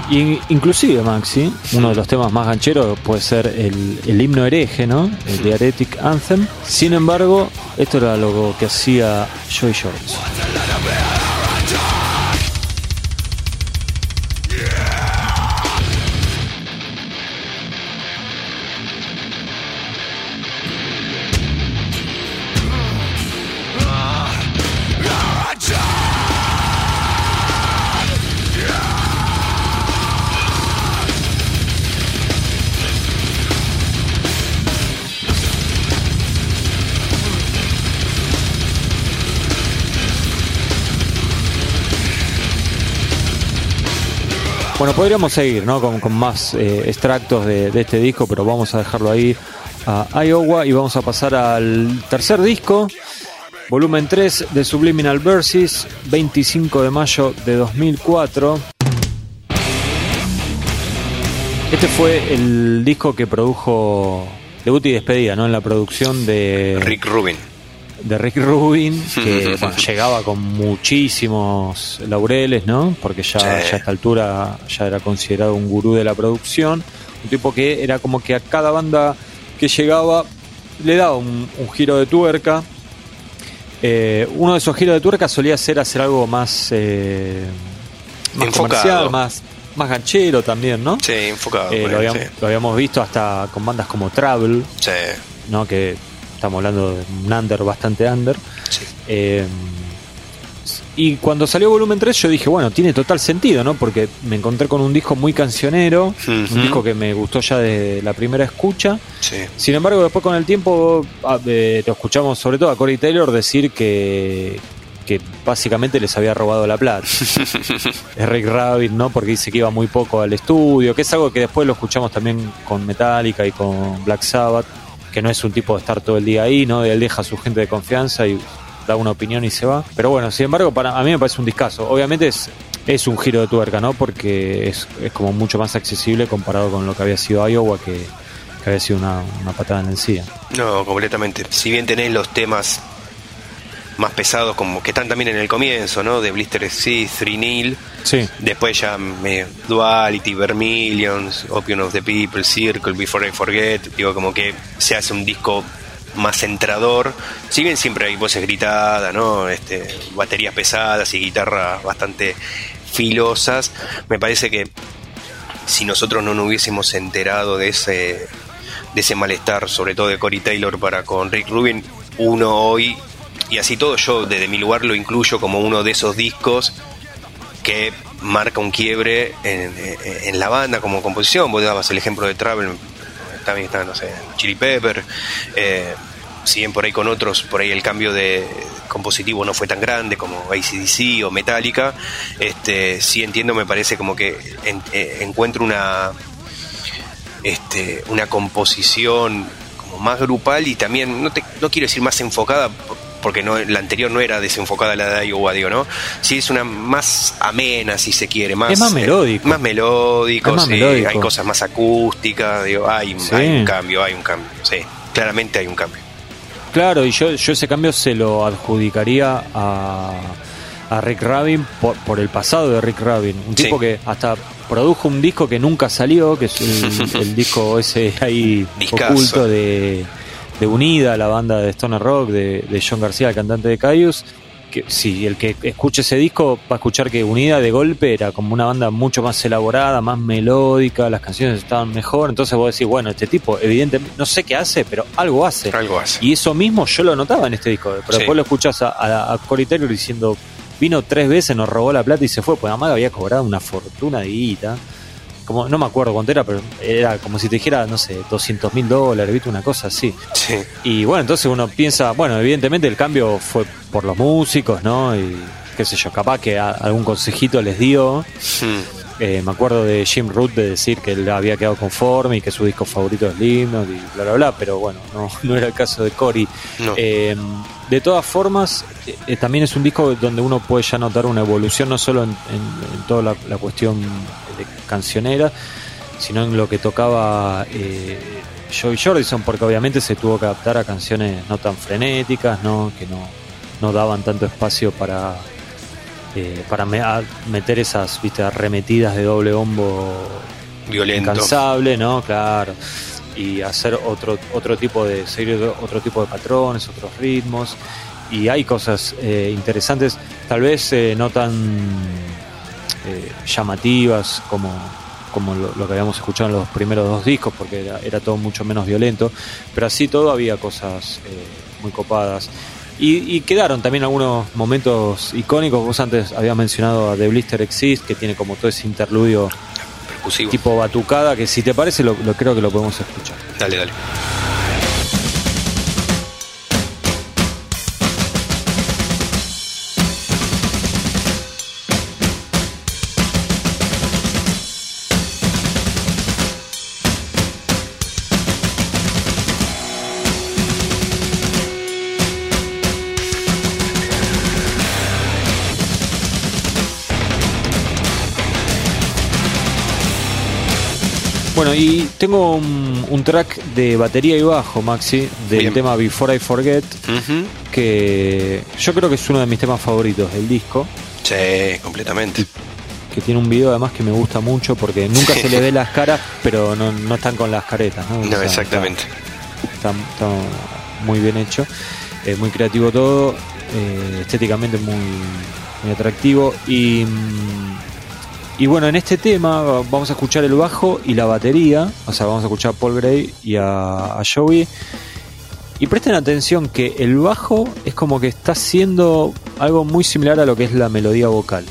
Y inclusive Maxi, uno de los temas más gancheros puede ser el, el himno hereje, ¿no? El Heretic Anthem. Sin embargo, esto era lo que hacía Joy Shorts. Bueno, podríamos seguir ¿no? con, más eh, extractos de, de este disco, pero vamos a dejarlo ahí a Iowa y vamos a pasar al tercer disco, volumen 3 de Subliminal Verses, 25 de mayo de 2004. Este fue el disco que produjo debut y despedida, ¿no? En la producción de Rick Rubin. De Rick Rubin, que bueno, llegaba con muchísimos laureles, ¿no? Porque ya, Sí. ya a esta altura ya era considerado un gurú de la producción. Un tipo que era como que a cada banda que llegaba le daba un, un giro de tuerca. Eh, uno de esos giros de tuerca solía ser hacer algo más, eh, más Enfocado. comercial, más, más ganchero también, ¿no? Sí, enfocado. Eh, lo, habíamos, lo habíamos visto hasta con bandas como Travel, sí. ¿no? que estamos hablando de un under bastante under. Sí. Eh, y cuando salió volumen 3 yo dije, bueno, tiene total sentido, ¿no? Porque me encontré con un disco muy cancionero, un disco que me gustó ya de la primera escucha. Sí. Sin embargo, después con el tiempo eh, lo escuchamos sobre todo a Corey Taylor decir que, que básicamente les había robado la plata. Es Rick Rabbit, ¿no? Porque dice que iba muy poco al estudio, que es algo que después lo escuchamos también con Metallica y con Black Sabbath, que no es un tipo de estar todo el día ahí, ¿no? Él deja a su gente de confianza y da una opinión y se va. Pero bueno, sin embargo, para a mí me parece un discazo. Obviamente es, es un giro de tuerca, ¿no? Porque es, es como mucho más accesible comparado con lo que había sido Iowa, que, había sido una, una patada en la encía. No, completamente. Si bien tenés los temas más pesados, como que están también en el comienzo, ¿no? De Blister Sea, Three Nil. Sí, Después ya medio Duality, Vermilions, Opium of the People, Circle, Before I Forget. Digo, como que se hace un disco más centrador. Si bien siempre hay voces gritadas, ¿no? Este, baterías pesadas y guitarras bastante filosas, me parece que si nosotros no nos hubiésemos enterado de ese de ese malestar, sobre todo de Cory Taylor para con Rick Rubin, uno hoy, y así todo yo desde mi lugar lo incluyo como uno de esos discos que marca un quiebre en, en- la banda como composición. Vos dabas el ejemplo de Travel, también está, no sé, Chili Pepper. eh, si bien por ahí con otros, por ahí el cambio de compositivo no fue tan grande como ACDC o Metallica, este, sí entiendo, me parece como que en- eh, encuentro una, este, una composición como más grupal y también, no, te, no quiero decir más enfocada, porque no, la anterior no era desenfocada la de Iowa, digo, ¿no? Sí, es una más amena, si se quiere, más... Es más eh, melódico. más melódico, más sí, melódico. hay cosas más acústicas, digo, hay, un- Sí. hay un cambio, hay un cambio, sí, claramente hay un cambio. Claro, y yo, yo ese cambio se lo adjudicaría a, a Rick Rabin por, por el pasado de Rick Rabin. Un Sí. tipo que hasta produjo un disco que nunca salió, que es el, el disco ese ahí oculto de, de Unida, la banda de Stoner Rock, de, de John García, el cantante de Caius. Que si el que escuche ese disco va a escuchar que Unida de golpe era como una banda mucho más elaborada, más melódica, las canciones estaban mejor. Entonces vos decís, bueno, este tipo, evidentemente, no sé qué hace, pero algo hace. Algo así. Y eso mismo yo lo notaba en este disco. Pero Sí. después lo escuchás a, a, a Corey Taylor diciendo, vino tres veces, nos robó la plata y se fue. Pues además había cobrado una fortuna de guita. Como, no me acuerdo cuánto era, pero era como si te dijera, no sé, 200 mil dólares, ¿viste? Una cosa así. Sí, Y bueno, entonces uno piensa, bueno, evidentemente el cambio fue por los músicos, ¿no? Y qué sé yo, capaz que a- algún consejito les dio. Mm, Eh, me acuerdo de Jim Root de decir que él había quedado conforme y que su disco favorito es Slipknot y bla bla bla, pero bueno, no, no era el caso de Cory. no. Eh, de todas formas, eh, eh, también es un disco donde uno puede ya notar una evolución, no solo en, en- en toda la, la cuestión de cancionera, sino en lo que tocaba eh, Joey Jordison, porque obviamente se tuvo que adaptar a canciones no tan frenéticas, ¿no? que no, no daban tanto espacio para, eh, para meter esas viste arremetidas de doble bombo violento incansable no claro. Y hacer otro otro tipo de seguir otro tipo de patrones otros ritmos. Y hay cosas eh, interesantes tal vez eh, no tan llamativas como como lo, que habíamos escuchado en los primeros dos discos, porque era, todo mucho menos violento, pero así todo había cosas muy copadas. Y, quedaron también algunos momentos icónicos. Vos antes habías mencionado a The Blister Exist, que tiene como todo ese interludio tipo batucada, que si te parece lo creo que lo podemos escuchar. Dale, dale. Tengo un, track de batería y bajo, Maxi, del tema Before I Forget, que yo creo que es uno de mis temas favoritos del disco. Sí, completamente. Que tiene un video además que me gusta mucho porque nunca se le ve las caras, pero no, están con las caretas. No, no exactamente. Está, muy bien hecho, eh, muy creativo todo, eh, estéticamente muy, muy atractivo y... Mm, y bueno, en este tema vamos a escuchar el bajo y la batería, o sea, vamos a escuchar a Paul Gray y a, Joey. Y presten atención que el bajo es como que está haciendo algo muy similar a lo que es la melodía vocal.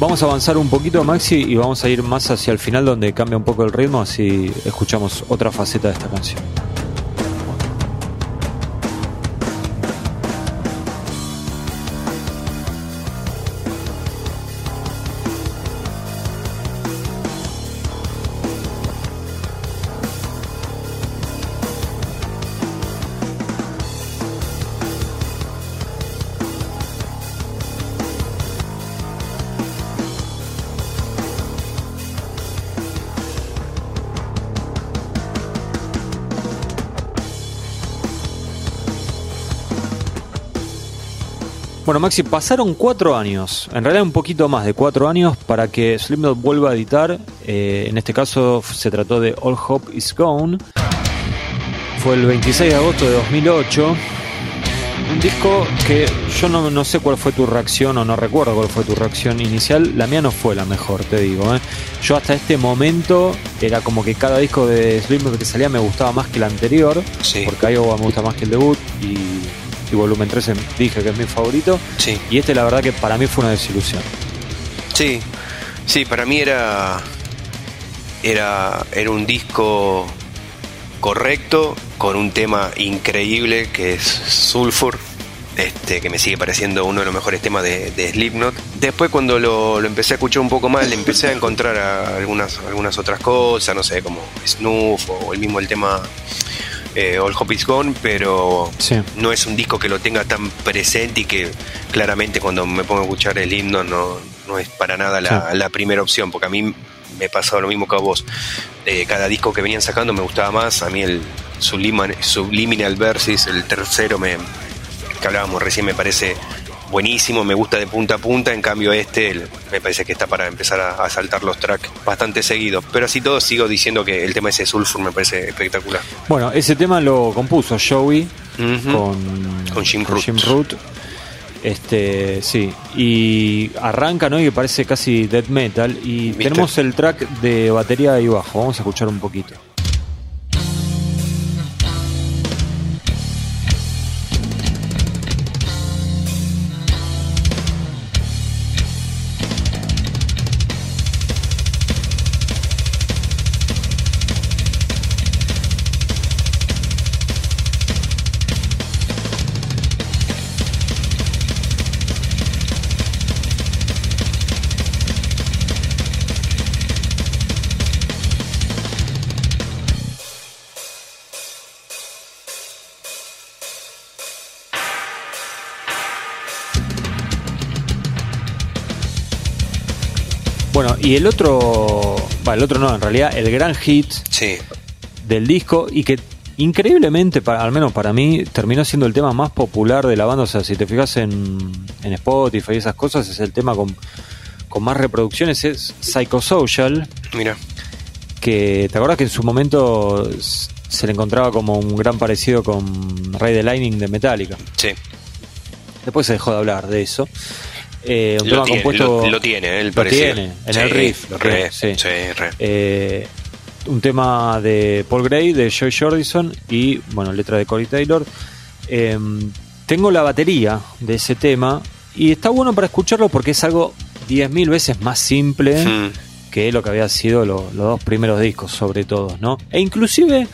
Vamos a avanzar un poquito, Maxi, y vamos a ir más hacia el final donde cambia un poco el ritmo, así escuchamos otra faceta de esta canción. Bueno, Maxi, pasaron cuatro años, en realidad un poquito más de cuatro años, para que Slipknot vuelva a editar. Eh, en este caso se trató de All Hope Is Gone. Fue el 26 de agosto de 2008. Un disco que yo no, sé cuál fue tu reacción o no recuerdo cuál fue tu reacción inicial. La mía no fue la mejor, te digo. ¿eh? Yo hasta este momento era como que cada disco de Slipknot que salía me gustaba más que el anterior. Porque Iowa me gusta más que el debut y y volumen 13 dije que es mi favorito. Sí. Y este la verdad que para mí fue una desilusión. Sí, sí, para mí era, era, era un disco correcto, con un tema increíble que es Sulfur, este, que me sigue pareciendo uno de los mejores temas de, de Slipknot. Después cuando lo, lo, empecé a escuchar un poco más, le empecé a encontrar algunas, algunas otras cosas, no sé, como Snoof o el mismo el tema eh, All Hope Is Gone, pero no es un disco que lo tenga tan presente y que claramente cuando me pongo a escuchar el himno no, no es para nada la, primera opción, porque a mí me pasaba lo mismo que a vos. Eh, cada disco que venían sacando me gustaba más, a mí el Subliminal Versus, el tercero me, que hablábamos recién, me parece buenísimo, me gusta de punta a punta, en cambio este me parece que está para empezar a, saltar los tracks bastante seguidos, pero así todo sigo diciendo que el tema ese Sulfur me parece espectacular. Bueno, ese tema lo compuso Joey con, con Jim Root. Jim Root. Este, sí. Y arranca, ¿no? Y parece casi death metal. Y ¿Viste? tenemos el track de batería ahí bajo. Vamos a escuchar un poquito. Y el otro. Bueno, el otro no, en realidad, el gran hit Sí. del disco y que increíblemente, para, al menos para mí, terminó siendo el tema más popular de la banda. O sea, si te fijas en, en Spotify y esas cosas, es el tema con, con más reproducciones, es Psychosocial, Mira. que te acuerdas que en su momento se le encontraba como un gran parecido con Ray the Lightning de Metallica. Sí. Después se dejó de hablar de eso. Eh, un Lo tema tiene, compuesto. lo, lo tiene, el lo tiene, en Sí, el riff. re, tiene, sí. sí, re. Eh, un tema de Paul Gray, de Joy Jordison y, bueno, letra de Corey Taylor. Eh, tengo la batería de ese tema y está bueno para escucharlo porque es algo 10.000 veces más simple Mm. que lo que había sido lo- los dos primeros discos, sobre todo, ¿no? E inclusive,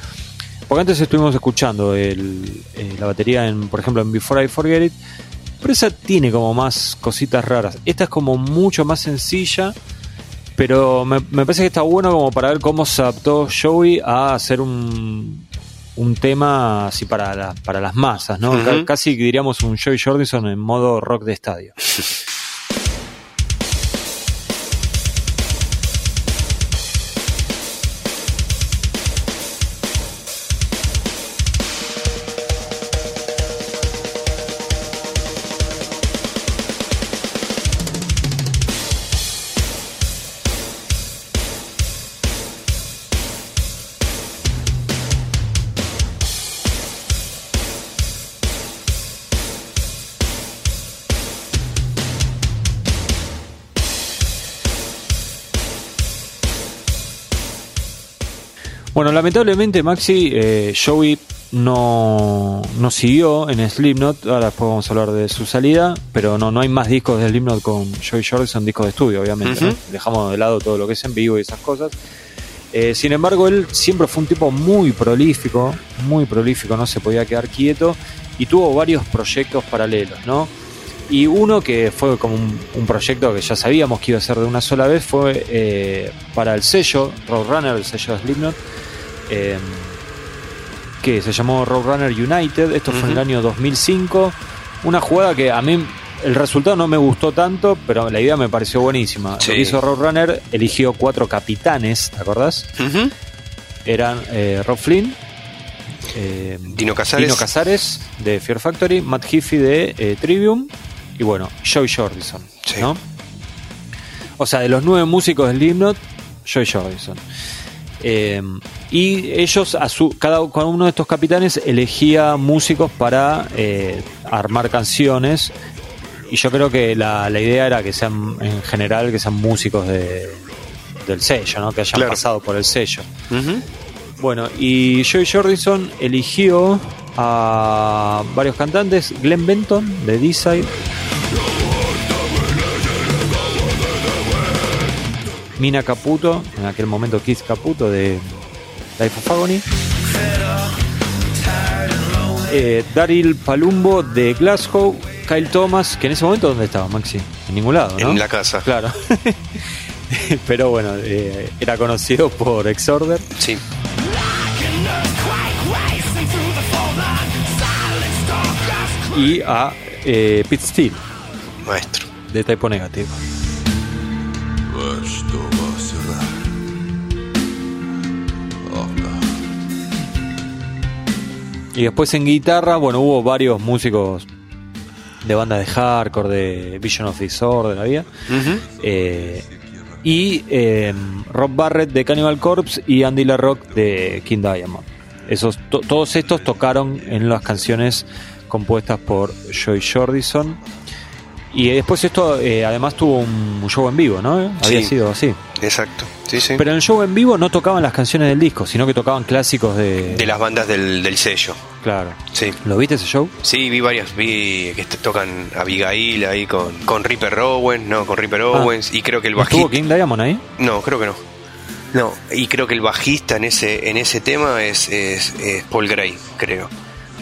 porque antes estuvimos escuchando el- eh, la batería, en, por ejemplo, en Before I Forget It, pero esa tiene como más cositas raras. Esta es como mucho más sencilla, pero me, me parece que está bueno como para ver cómo se adaptó Joey a hacer un, un tema así para, la- para las masas, ¿no? Casi diríamos un Joey Jordison en modo rock de estadio. lamentablemente Maxi, eh, Joey no, no siguió en Slipknot, ahora después vamos a hablar de su salida, pero no, no hay más discos de Slipknot con Joey Jordison, discos de estudio, obviamente, ¿no? Dejamos de lado todo lo que es en vivo y esas cosas. Eh, sin embargo, él siempre fue un tipo muy prolífico, muy prolífico, no se podía quedar quieto y tuvo varios proyectos paralelos, ¿no? Y uno que fue como un, un proyecto que ya sabíamos que iba a ser de una sola vez fue eh, para el sello Roadrunner, el sello de Slipknot, eh, que se llamó Roadrunner United. Esto fue en el año 2005. Una jugada que a mí el resultado no me gustó tanto, pero la idea me pareció buenísima. Sí. Lo que hizo Roadrunner eligió cuatro capitanes, ¿te acordás? Eran eh, Rob Flynn, eh, Dino Casares. Dino Casares de Fear Factory, Matt Heafy de eh, Trivium y bueno, Joy Jordison. Sí. ¿no? O sea, de los nueve músicos de Slipknot, Joy Jordison. Eh, y ellos, a su, cada, cada uno de estos capitanes elegía músicos para eh, armar canciones. Y yo creo que la, la idea era que sean, en general, que sean músicos de, del sello, ¿no? que hayan Claro. pasado por el sello. Bueno, y Joey Jordison eligió a varios cantantes, Glenn Benton de D-Side, Mina Caputo, en aquel momento Keith Caputo de Life of Agony, eh, Daryl Palumbo de Glasgow, Kyle Thomas, que en ese momento ¿dónde estaba Maxi? En ningún lado, ¿no? En la casa. Claro. Pero bueno, eh, era conocido por Exorder. Sí. y a eh, Pete Steele Maestro. de Typo Negative. Y después en guitarra, bueno, hubo varios músicos de bandas de hardcore, de Vision of Disorder, había. Ujú. Eh, y eh, Rob Barrett de Cannibal Corpse y Andy LaRock de King Diamond. Esos, to- todos estos tocaron en las canciones compuestas por Joy Jordison. Y después esto, eh, además tuvo un show en vivo, ¿no? Había Sí. sido así. Exacto. Sí, sí. Pero en el show en vivo no tocaban las canciones del disco, sino que tocaban clásicos de... de las bandas del, del sello. Claro. Sí. ¿Lo viste ese show? Sí, vi varias, vi que tocan Abigail ahí con, con Ripper Owens, no, con Ripper Ah. Owens, y creo que el ¿No ¿Estuvo bajista... King Diamond ahí? No, creo que no. No, y creo que el bajista en ese, en ese tema es, es, es Paul Gray, creo.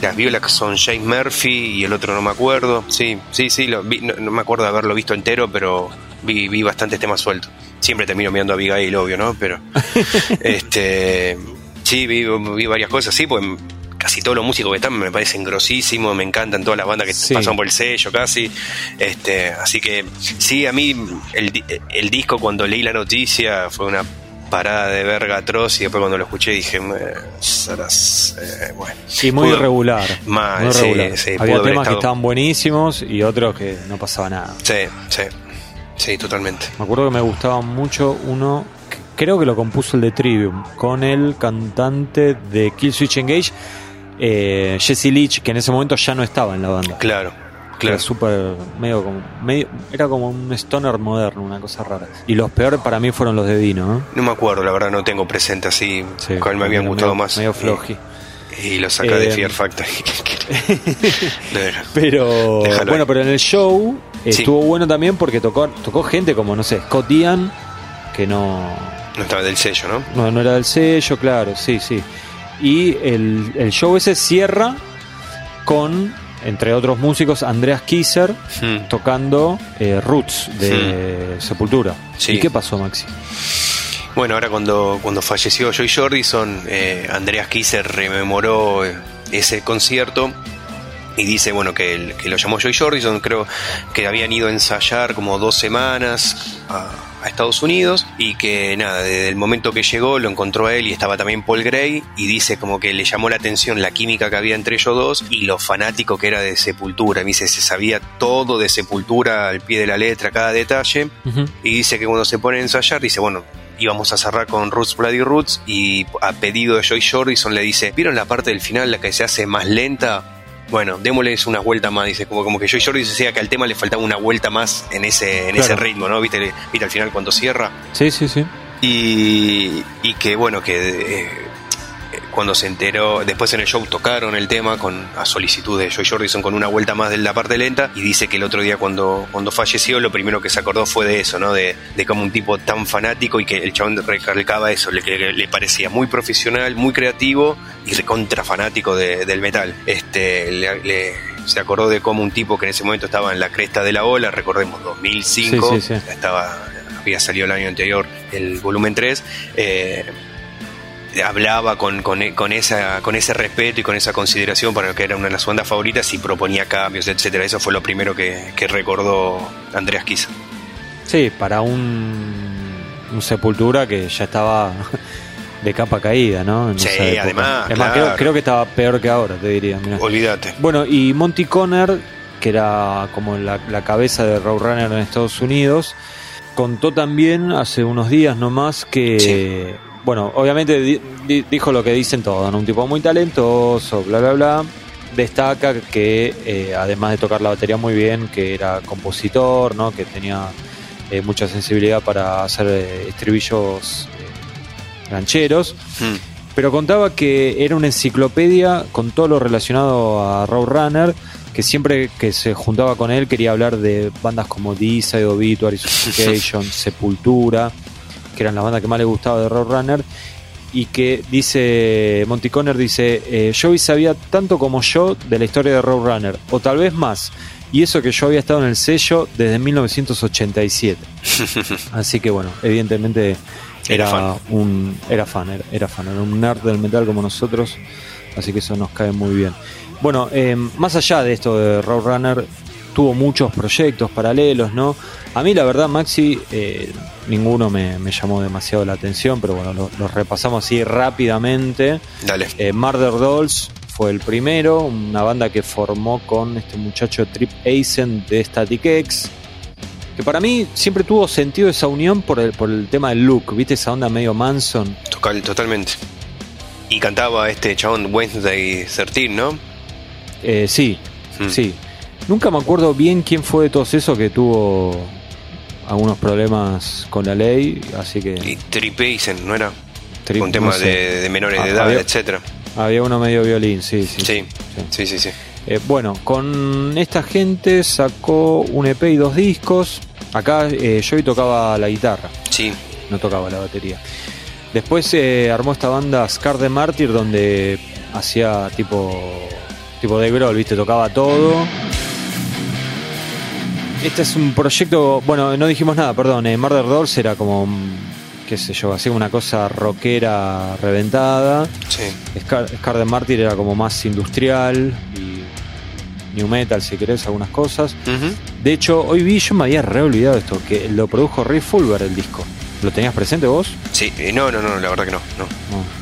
Las violas son James Murphy y el otro no me acuerdo. Sí, sí, sí, lo vi- no, no me acuerdo de haberlo visto entero, pero vi, vi bastantes temas sueltos. Siempre termino mirando a Abigail, obvio, ¿no? Pero, este, sí, vi, vi varias cosas, sí, pues casi todos los músicos que están me parecen grosísimos, me encantan todas las bandas que Sí. pasan por el sello casi. Este, así que sí, a mí el, el disco cuando leí la noticia fue una parada de verga atroz y después cuando lo escuché dije, "Eh, serás, eh, bueno. Sí, muy Pudo- irregular. Mal, muy irregular. sí, Había temas que estaban buenísimos y otros que no pasaba nada. Sí, sí, sí, totalmente. Me acuerdo que me gustaba mucho uno, que creo que lo compuso el de Trivium, con el cantante de Killswitch Engage, eh, Jesse Leach, que en ese momento ya no estaba en la banda. Claro, Era claro. súper, medio como, medio, era como un stoner moderno, una cosa rara. Y los peores para mí fueron los de Dino, ¿no? No me acuerdo, la verdad no tengo presente así Sí, cuál me habían gustado medio- más. Medio floji. Y, y lo saca de Eh, Fear Factory. Pero Déjalo bueno, ahí. pero en el show Sí. estuvo bueno también porque tocó, tocó gente como, no sé, Scott Ian, que no, No estaba del sello, ¿no? no, no era del sello, claro, sí, sí. Y el, el show ese cierra con, entre otros músicos, Andreas Kisser Hmm. tocando eh, Roots de Sepultura. Sí. ¿Y qué pasó, Maxi? Bueno, ahora cuando, cuando falleció Joy Jordison, eh, Andreas Kisser rememoró eh, ese concierto y dice, bueno, que, el- que lo llamó Joy Jordison, creo que habían ido a ensayar como dos semanas a, a Estados Unidos y que nada, desde el momento que llegó lo encontró a él y estaba también Paul Gray y dice como que le llamó la atención la química que había entre ellos dos y lo fanático que era de Sepultura. Y dice, se sabía todo de Sepultura al pie de la letra, cada detalle. Y dice que cuando se pone a ensayar, dice, bueno, íbamos a cerrar con Roots Bloody Roots y a pedido de Joy Jordison le dice, ¿vieron la parte del final, la que se hace más lenta? Bueno, démosles una vuelta más, dice, como, como que Joy Jordison decía que al tema le faltaba una vuelta más en ese, en ese ritmo, ¿no? ¿Viste, ¿Viste al final cuando cierra? Sí, sí, sí. Y, y que bueno, que eh, cuando se enteró, después en el show tocaron el tema con a solicitud de Joy Jordison con una vuelta más de la parte lenta y dice que el otro día cuando, cuando falleció lo primero que se acordó fue de eso, ¿no? De, de como un tipo tan fanático y que el chabón recalcaba eso, le, que le parecía muy profesional, muy creativo y recontra fanático de- del metal. Este, le- le- se acordó de cómo un tipo que en ese momento estaba en la cresta de la ola, recordemos 2005, Sí, sí, sí. estaba había salido el año anterior el volumen 3, eh, hablaba con, con, con esa, con ese respeto y con esa consideración para lo que era una de las bandas favoritas y proponía cambios, etcétera. Eso fue lo primero que, que recordó Andreas Kiss. Sí, para un, un Sepultura que ya estaba de capa caída, ¿no? En Sí, además, Es más, claro. creo, creo que estaba peor que ahora, te diría. mirá. Olvídate. Bueno, y Monty Conner, que era como la, la cabeza de Roadrunner en Estados Unidos, contó también hace unos días nomás que, Sí. Bueno, obviamente di- di- dijo lo que dicen todos, ¿no? Un tipo muy talentoso, bla, bla, bla. Destaca que, eh, además de tocar la batería muy bien, que era compositor, ¿no? Que tenía eh, mucha sensibilidad para hacer eh, estribillos gancheros Hmm. pero contaba que era una enciclopedia con todo lo relacionado a Roadrunner, que siempre que se juntaba con él quería hablar de bandas como Deicide, Obituary, Suffocation, Sepultura, que eran las bandas que más le gustaba de Roadrunner, y que dice, Monty Conner dice, eh, Joey sabía tanto como yo de la historia de Roadrunner, o tal vez más, y eso que yo había estado en el sello desde 1987. Así que bueno, evidentemente Era era, fan. un era fan, era, era fan, era un nerd del metal como nosotros, así que eso nos cae muy bien. Bueno, eh, más allá de esto de Roadrunner, tuvo muchos proyectos paralelos, ¿no? A mí la verdad, Maxi, eh, ninguno me, me llamó demasiado la atención, pero bueno, lo- los repasamos así rápidamente. Dale. Eh, Murder Dolls fue el primero, una banda que formó con este muchacho Trip Eisen de Static X. Que para mí siempre tuvo sentido esa unión por el, por el tema del look, ¿viste? Esa onda medio Manson. Total, totalmente. Y cantaba este chabón Wednesday 13, ¿no? Eh, sí, Hmm. sí. Nunca me acuerdo bien quién fue de todos esos que tuvo algunos problemas con la ley, así que... Y Tripaisen, ¿no era? Tri- Con temas no sé. de, de menores de Ah, edad, etcétera. Había uno medio violín, sí, sí. Sí, sí, sí, sí. Eh, bueno, con esta gente sacó un EP y dos discos. Acá eh, Joey tocaba la guitarra, Sí, no tocaba la batería. Después eh, armó esta banda Scar de Martyr donde hacía tipo tipo de Grohl, ¿viste? Tocaba todo. Este es un proyecto, bueno, no dijimos nada, perdón, eh, Murder Dolls era como, qué sé yo, hacía una cosa rockera reventada. sí. Scar, Scar de era como más industrial y new metal, si querés, algunas cosas. De hecho, hoy vi, yo me había re olvidado esto, que lo produjo Rick Fulber el disco. ¿Lo tenías presente vos? Sí, eh, no, no, no, la verdad que no. no. No.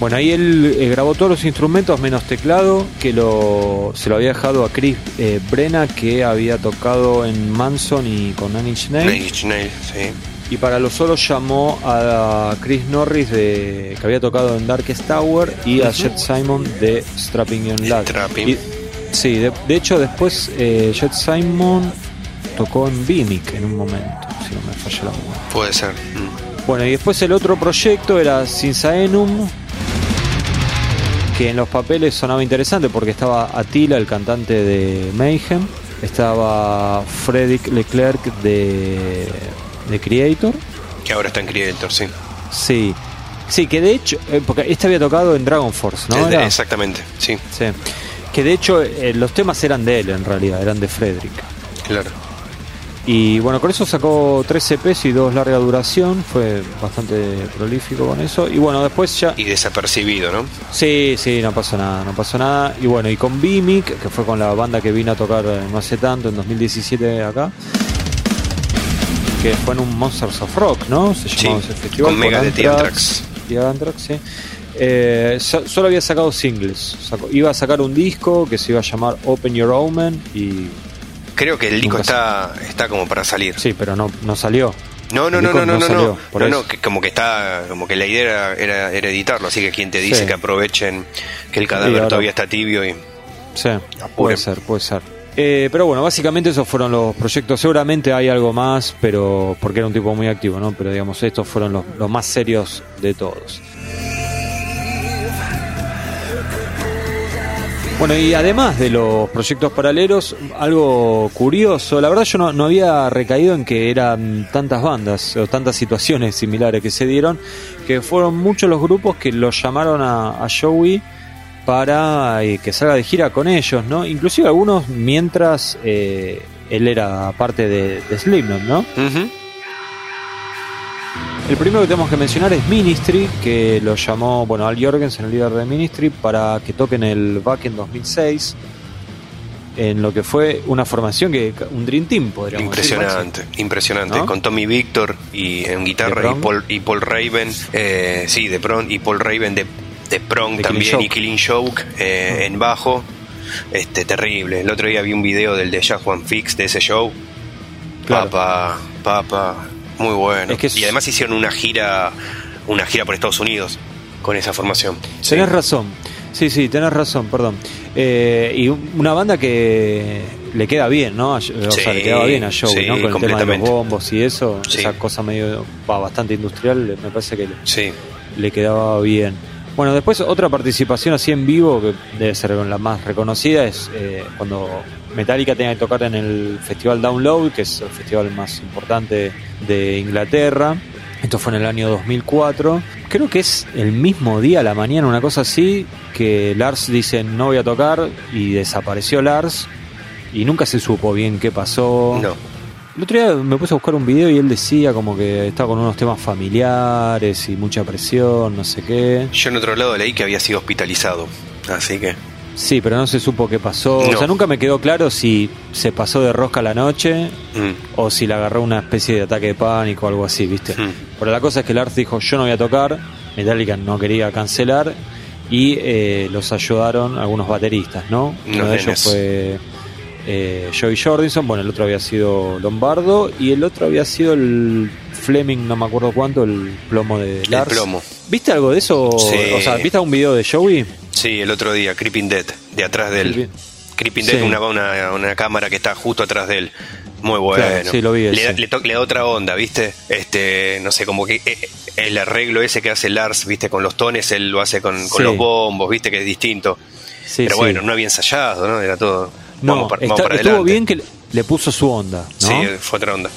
Bueno, ahí él eh, grabó todos los instrumentos menos teclado, que lo, se lo había dejado a Chris eh, Brenna, que había tocado en Manson y con Nine Inch Nails. Nails, sí. Y para los solos llamó a Chris Norris, de, que había tocado en Darkest Tower, y a. Jet Simon de Strapping Young Lad. Strapping. Y- sí, de, de hecho después eh, Jet Simon tocó en Bimic en un momento, si no me falla la memoria. Puede ser. Mm. Bueno, y después el otro proyecto era Sinsaenum, que en los papeles sonaba interesante porque estaba Attila, el cantante de Mayhem, estaba Frederick Leclerc de, de Creator, Que ahora está en Creator, sí. sí, sí, que de hecho, eh, porque este había tocado en Dragon Force, ¿no? Es de- Era- exactamente, sí, Sí. Que de hecho eh, los temas eran de él en realidad, eran de Frederick. claro. Y bueno, con eso sacó tres EPs y dos larga duración, fue bastante prolífico con eso. Y bueno, después ya... Y desapercibido, ¿no? Sí, sí, no pasó nada, no pasó nada. Y bueno, y con Bimic, que fue con la banda que vino a tocar eh, no hace tanto, en 2017 acá, que fue en un Monsters of Rock, ¿no? Se Sí, llamaba ese festival. con Megadeth y Anthrax. Y Anthrax, sí. Eh, so- solo había sacado singles. Sacó- iba a sacar un disco que se iba a llamar Open Your Omen y... Creo que el disco está, está como para salir. Sí, pero no, no salió. No, no, no, no, no, no, salió, no, que como que está, como que la idea era, era, era editarlo, así que quien te dice Sí. que aprovechen que el cadáver ahora- todavía está tibio y Sí, Apuren. puede ser, puede ser. Eh, pero bueno, básicamente esos fueron los proyectos. Seguramente hay algo más, pero porque era un tipo muy activo, ¿no? Pero digamos, estos fueron los, los más serios de todos. Bueno, y además de los proyectos paralelos, algo curioso, la verdad yo no, no había recaído en que eran tantas bandas o tantas situaciones similares que se dieron, que fueron muchos los grupos que lo llamaron a, a Joey para eh, que salga de gira con ellos, ¿no? Inclusive algunos mientras eh, él era parte de, de Slipknot, ¿no? Ujú. El primero que tenemos que mencionar es Ministry, que lo llamó, bueno, Al Jorgensen, el líder de Ministry, para que toquen el back en 2006, en lo que fue una formación que, un Dream Team, podríamos decir, Impresionante, impresionante. ¿No? Con Tommy Victor y en guitarra y. Paul, y Paul Raven, eh, sí, de Prong y Paul Raven de, de Prong De también Killing y Killing Joke eh, en bajo. Este, terrible. El otro día vi un video del de One Fix de ese show. Claro. Papa, papa, muy bueno. Es que es- Y además hicieron una gira, una gira por Estados Unidos con esa formación. Sí. Tenés razón. Sí, sí, tenés razón, perdón. Eh, y un- una banda que le queda bien, ¿no? O sea, le quedaba bien a Joey, sí, ¿no? Con el tema de los bombos y eso, Sí. esa cosa medio va, bastante industrial, me parece que le, Sí, le quedaba bien. Bueno, después otra participación así en vivo, que debe ser la más reconocida, es eh, cuando Metallica tenía que tocar en el Festival Download, que es el festival más importante de Inglaterra. Esto fue en el año 2004. Creo que es el mismo día a la mañana, una cosa así, que Lars dice no voy a tocar y desapareció Lars y nunca se supo bien qué pasó. no. El otro día me puse a buscar un video y él decía como que estaba con unos temas familiares y mucha presión, no sé qué. Yo en otro lado leí que había sido hospitalizado. Así que, Sí, pero no se supo qué pasó. O sea, nunca me quedó claro si se pasó de rosca la noche mm, o si le agarró una especie de ataque de pánico o algo así, ¿viste? Mm. Pero la cosa es que Lars dijo yo no voy a tocar, Metallica no quería cancelar y eh, los ayudaron algunos bateristas, ¿no? Uno de ellos fue eh, Joey Jordison, bueno, el otro había sido Lombardo y el otro había sido el Fleming, no me acuerdo cuánto, el plomo de el Lars. plomo. ¿Viste algo de eso? Sí. O sea, ¿viste algún video de Joey? Sí, el otro día, Creeping Dead, de atrás del. Creeping Dead, Sí. una, una, una cámara que está justo atrás de él. Muy bueno. Claro, sí, lo vi le, le, le da otra onda, ¿viste? Este, no sé, como que eh, el arreglo ese que hace Lars, ¿viste? Con los tones, él lo hace con, con los bombos, ¿viste? Que es distinto. Sí, Pero bueno, no había ensayado, ¿no? Era todo. No, vamos para, está- vamos para estuvo bien que le- le puso su onda, ¿no? Sí, fue otra onda.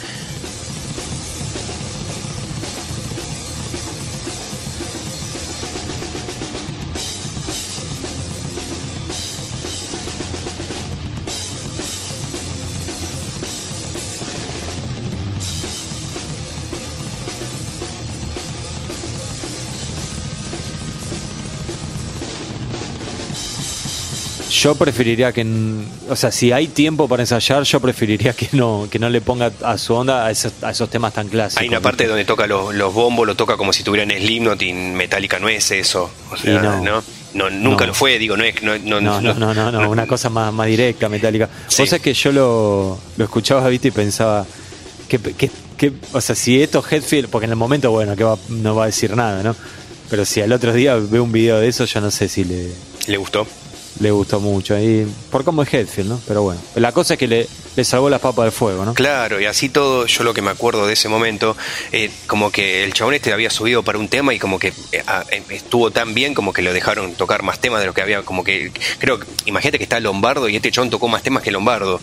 Yo preferiría que, o sea, si hay tiempo para ensayar, yo preferiría que no, que no le ponga a su onda a esos, a esos temas tan clásicos. Hay una parte donde toca los, los bombos, lo toca como si tuviera en Slipknot y Metallica no es eso. O sea, no. no. No, nunca No. lo fue, digo, no es no, no, No, no, no, no, no, una cosa más, más directa, metálica. Sí. Vos sabés que yo lo, lo escuchaba, viste, y pensaba que, que, que- o sea, si esto Headfield, porque en el momento, bueno, que va, no va a decir nada, ¿no? Pero si al otro día veo un video de eso, yo no sé si le, le gustó. Le gustó mucho. Y por cómo es Headfield, ¿no? Pero bueno, la cosa es que le, le salvó las papas del fuego, ¿no? Claro, y así todo, yo lo que me acuerdo de ese momento, eh, como que el chabón este había subido para un tema y como que eh, ah, eh, estuvo tan bien como que lo dejaron tocar más temas de lo que había, como que, creo, imagínate que está Lombardo y este chabón tocó más temas que Lombardo.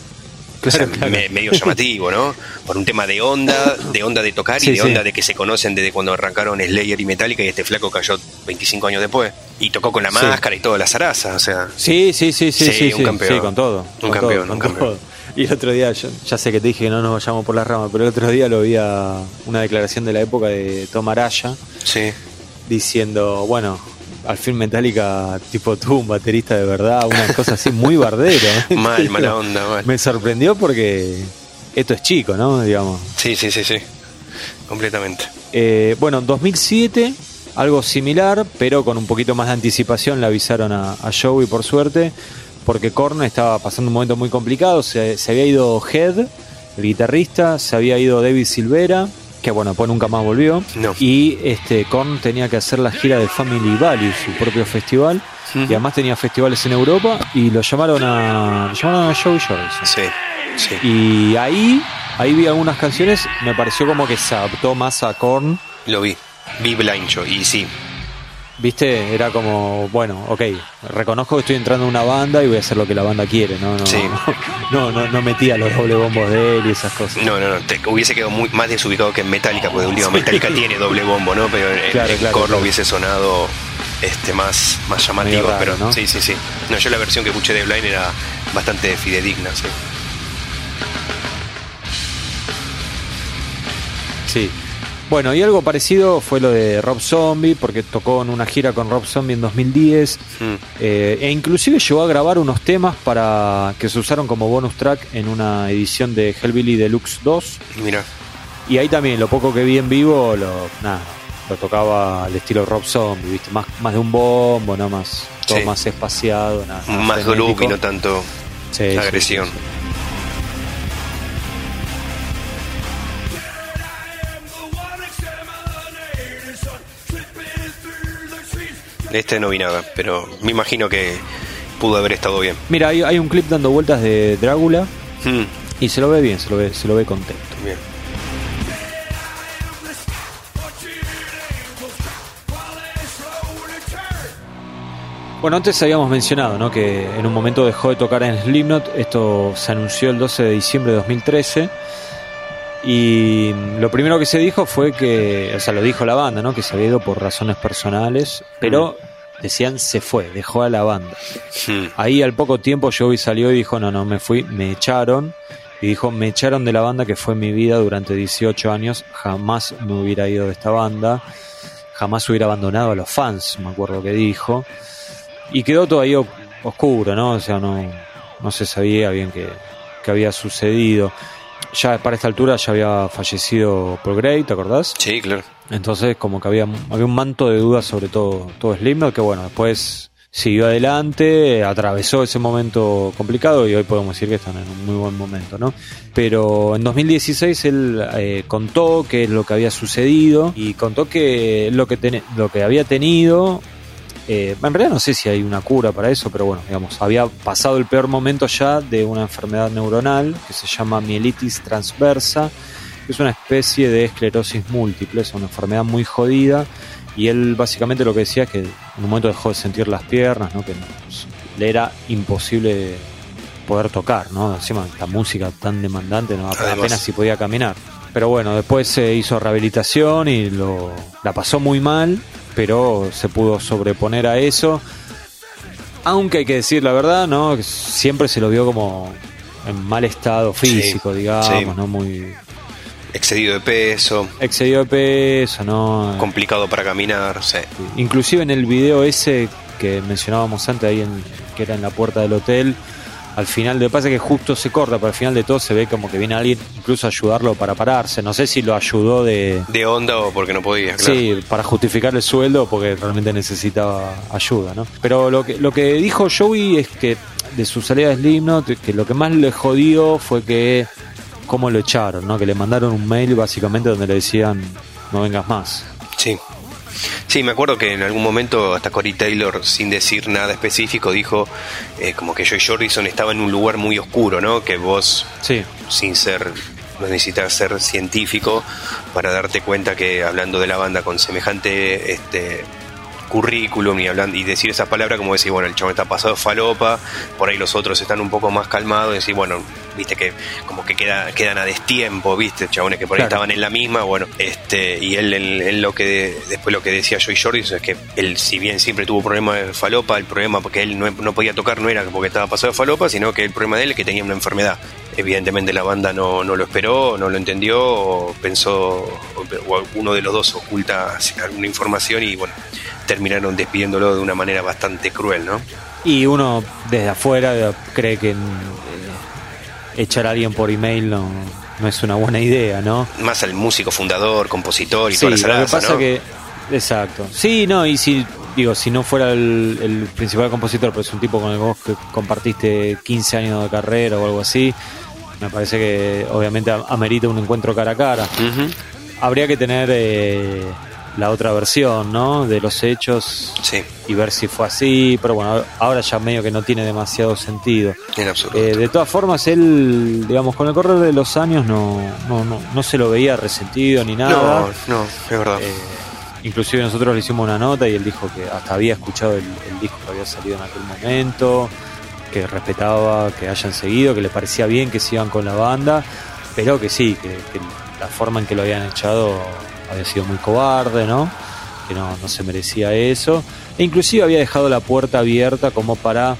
O sea, Claro, claro. me- medio llamativo, ¿no? Por un tema de onda, de onda de tocar y de sí. onda de que se conocen desde cuando arrancaron Slayer y Metallica y este flaco cayó 25 años después. Y tocó con la Sí. máscara y toda la zaraza, o sea... Sí, sí, sí, sí, Sí, sí, un campeón. sí, con todo. Un con campeón, todo, un campeón. todo. Y el otro día, yo, ya sé que te dije que no nos vayamos por las ramas, pero el otro día lo vi a una declaración de la época de Tom Araya Sí. diciendo, bueno, al fin Metallica tipo tuvo un baterista de verdad, una cosa así muy bardera. ¿eh? Mal, mala onda, mal. Me sorprendió porque esto es chico, ¿no? Digamos. Sí, sí, sí, sí. Completamente. Eh, bueno, en 2007, algo similar, pero con un poquito más de anticipación le avisaron a, a Joey, por suerte, porque Korn estaba pasando un momento muy complicado. Se, se había ido Head, el guitarrista, se había ido David Silvera, que bueno, pues nunca más volvió. No. Y este Korn tenía que hacer la gira de Family Values, su propio festival. Y además tenía festivales en Europa y lo llamaron a, lo llamaron a Joey Jordison. Sí, sí. Y ahí, ahí vi algunas canciones, me pareció como que se adaptó más a Korn. Lo vi. Vi Blancho y sí. ¿Viste? Era como, bueno, ok, reconozco que estoy entrando en una banda y voy a hacer lo que la banda quiere, ¿no? No, Sí. no, no, no metía los doble bombos de él y esas cosas. No, no, no. te- hubiese quedado muy más desubicado que en Metallica, porque último Metallica tiene doble bombo, ¿no? Pero en, Claro, claro. hubiese sonado este más, más llamativo. Raro, pero ¿no? sí, sí, sí. No, yo la versión que escuché de Blind era bastante fidedigna, sí. Sí. Bueno, y algo parecido fue lo de Rob Zombie, porque tocó en una gira con Rob Zombie en 2010. Mm. eh, e inclusive llegó a grabar unos temas para que se usaron como bonus track en una edición de Hellbilly Deluxe 2. Mira, Y ahí también, lo poco que vi en vivo, lo, nada, lo tocaba al estilo Rob Zombie, ¿viste? Más, más de un bombo, no más, todo Sí. más espaciado, nada, nada más groove y no tanto sí, agresión. Este no vi nada, pero me imagino que pudo haber estado bien. Mira, hay, hay un clip dando vueltas de Drácula Mm, y se lo ve bien, se lo ve, se lo ve contento. bien. Bueno, antes habíamos mencionado ¿no? que en un momento dejó de tocar en Slipknot. Esto se anunció el 12 de diciembre de 2013. Y lo primero que se dijo fue que, o sea, lo dijo la banda, ¿no? Que se había ido por razones personales, pero decían se fue, dejó a la banda. Mm, Ahí al poco tiempo Joey salió y dijo, no, no, me fui, me echaron. Y dijo, me echaron de la banda que fue mi vida durante 18 años, jamás me hubiera ido de esta banda, jamás hubiera abandonado a los fans, me acuerdo que dijo. Y quedó todo ahí oscuro, ¿no? O sea, no, no se sabía bien qué, qué había sucedido. Ya para esta altura ya había fallecido Paul Gray, ¿te acordás? Sí, claro. Entonces como que había, había un manto de dudas sobre todo, todo Slipknot, que bueno, después siguió adelante, atravesó ese momento complicado y hoy podemos decir que están en un muy buen momento, ¿no? Pero en 2016 él eh, contó qué es lo que había sucedido y contó que lo que, ten- lo que había tenido Eh, en realidad no sé si hay una cura para eso, pero bueno, digamos, había pasado el peor momento ya de una enfermedad neuronal que se llama mielitis transversa, que es una especie de esclerosis múltiple, es una enfermedad muy jodida. Y él básicamente lo que decía es que en un momento dejó de sentir las piernas, ¿no? que le era imposible poder tocar, ¿no? Encima la música tan demandante, no apenas si podía caminar. Pero bueno, después se hizo rehabilitación y lo, la pasó muy mal, pero se pudo sobreponer a eso. Aunque hay que decir la verdad, ¿no? Siempre se lo vio como en mal estado físico, digamos, ¿no? Muy. Excedido de peso. Excedido de peso, ¿no? Complicado para caminar, sí. Inclusive en el video ese que mencionábamos antes, ahí en, que era en la puerta del hotel, al final, lo que pasa es que justo se corta, pero al final de todo se ve como que viene alguien incluso a ayudarlo para pararse. No sé si lo ayudó de... De onda o porque no podía, claro. Sí, para justificar el sueldo porque realmente necesitaba ayuda, ¿no? Pero lo que, lo que dijo Joey es que de su salida de Slipknot, que lo que más le jodió fue que cómo lo echaron, ¿no? Que le mandaron un mail básicamente donde le decían no vengas más. Sí. Sí, me acuerdo que en algún momento hasta Cory Taylor, sin decir nada específico, dijo eh, como que Joy Jordison estaba en un lugar muy oscuro, ¿no? Que vos, sí. sin ser, no necesitas ser científico para darte cuenta que hablando de la banda con semejante este, currículum y hablando y decir esas palabras como decir, bueno, el chabón está pasado falopa, por ahí los otros están un poco más calmados y decir, bueno, viste que como que queda, quedan a destiempo, viste, chabones que por ahí estaban en la misma, bueno, este, y él, en lo que después lo que decía Joy Jordi es que él si bien siempre tuvo problemas de falopa, el problema porque él no, no podía tocar no era porque estaba pasado de falopa, sino que el problema de él es que tenía una enfermedad. Evidentemente la banda no, no lo esperó, no lo entendió, o pensó, o uno de los dos oculta alguna información y bueno, terminaron despidiéndolo de una manera bastante cruel, ¿no? Y uno desde afuera cree que eh, echar a alguien por email no, no es una buena idea, ¿no? Más al músico fundador, compositor y toda esa lo que pasa que exacto. Sí, no, y si digo, si no fuera el, principal compositor, pero es un tipo con el que compartiste 15 años de carrera o algo así, me parece que obviamente amerita un encuentro cara a cara. Habría que tener eh, la otra versión, ¿no? De los hechos sí. y ver si fue así, pero bueno, ahora ya medio que no tiene demasiado sentido. En absoluto. Eh, de todas formas, él, digamos, con el correr de los años no, no, no, no se lo veía resentido ni nada. No, no, es verdad. Eh, inclusive nosotros le hicimos una nota y él dijo que hasta había escuchado el, disco que había salido en aquel momento, que respetaba que hayan seguido, que le parecía bien que sigan con la banda, pero que sí, que la forma en que lo habían echado había sido muy cobarde, ¿no? Que no, no se merecía eso. E inclusive había dejado la puerta abierta como para,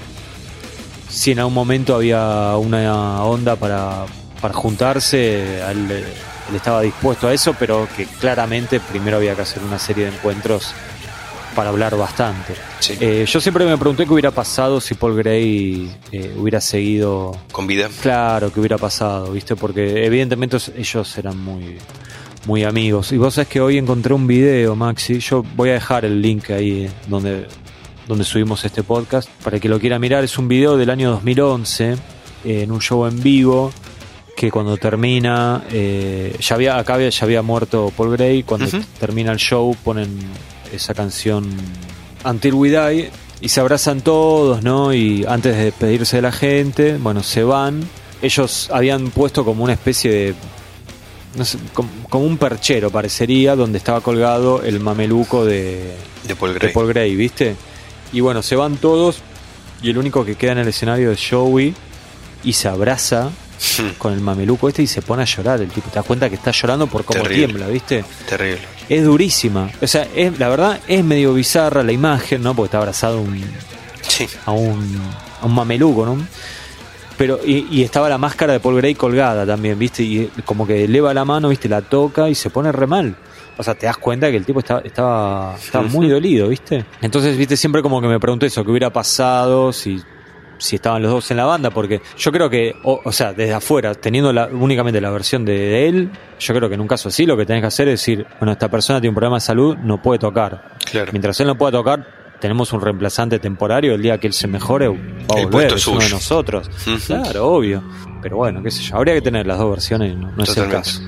si en algún momento había una onda para, para juntarse, él, estaba dispuesto a eso, pero que claramente primero había que hacer una serie de encuentros para hablar bastante. Eh, yo siempre me pregunté qué hubiera pasado si Paul Gray eh, hubiera seguido con vida. Claro, qué hubiera pasado, ¿viste? Porque evidentemente ellos eran muy muy amigos. Y vos sabés que hoy encontré un video, Maxi. Yo voy a dejar el link ahí donde, donde subimos este podcast para que lo quiera mirar. Es un video del año 2011 en un show en vivo que cuando termina, eh, ya había, acá ya había muerto Paul Gray. Cuando termina el show ponen esa canción Until We Die y se abrazan todos, ¿no? Y antes de despedirse de la gente, bueno, se van. Ellos habían puesto como una especie de no sé, como, un perchero parecería, donde estaba colgado el mameluco de, de, Paul Gray. de Paul Gray, ¿viste? Y bueno, se van todos y el único que queda en el escenario es Joey y se abraza hmm. con el mameluco este y se pone a llorar. El tipo te das cuenta que está llorando por cómo tiembla, ¿viste? Terrible. Es durísima. O sea, es, la verdad es medio bizarra la imagen, ¿no? Porque está abrazado un, a, un, a un mameluco, ¿no? Pero, y, estaba la máscara de Paul Gray colgada también, ¿viste? Y como que eleva la mano, ¿viste? La toca y se pone re mal. O sea, te das cuenta que el tipo estaba, estaba, estaba muy dolido, ¿viste? Entonces, ¿viste? Siempre como que me pregunté eso, qué hubiera pasado si, si estaban los dos en la banda, porque yo creo que, o, sea, desde afuera, teniendo la, únicamente la versión de, él, yo creo que en un caso así lo que tenés que hacer es decir, bueno, esta persona tiene un problema de salud, no puede tocar. Claro. Mientras él no pueda tocar, tenemos un reemplazante temporario, el día que él se mejore, va a El volver, es uno de nosotros. Claro, obvio. Pero bueno, qué sé yo, habría que tener las dos versiones, no, no es el caso.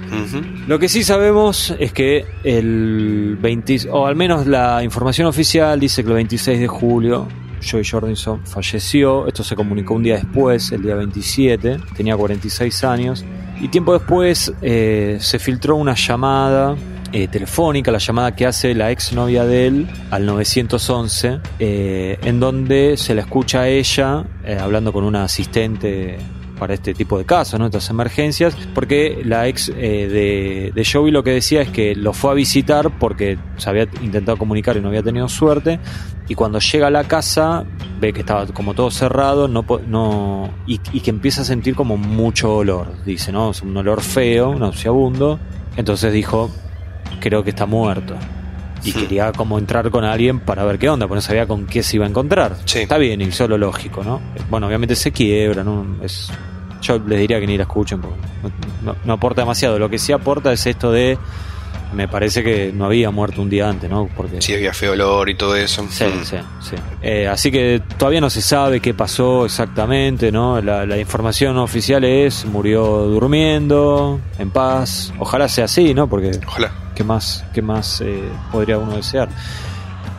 Lo que sí sabemos es que el 20, o al menos la información oficial dice que el 26 de julio Joey Jordison falleció. Esto se comunicó un día después, el día 27, tenía 46 años. Y tiempo después eh, se filtró una llamada eh, telefónica, la llamada que hace la exnovia de él al 911, eh, en donde se la escucha a ella hablando con una asistente para este tipo de casos, ¿no? estas emergencias, porque la ex eh, de, de Joey lo que decía es que lo fue a visitar porque se había intentado comunicar y no había tenido suerte, y cuando llega a la casa ve que estaba como todo cerrado no, no y, y que empieza a sentir como mucho olor, dice, ¿no? Es un olor feo, nauseabundo, entonces dijo, creo que está muerto. Y quería como entrar con alguien para ver qué onda, porque no sabía con qué se iba a encontrar. Sí. Está bien, y solo lógico, ¿no? Bueno, obviamente se quiebra, ¿no? Es, yo les diría que ni la escuchen, porque no, aporta demasiado. Lo que sí aporta es esto de, me parece que no había muerto un día antes, ¿no? Porque Sí, había feo olor y todo eso. Sí, Mm. sí, sí. Eh, así que todavía no se sabe qué pasó exactamente, ¿no? La, la información oficial es murió durmiendo, en paz. Ojalá sea así, ¿no? Porque Ojalá. qué más, qué más eh, podría uno desear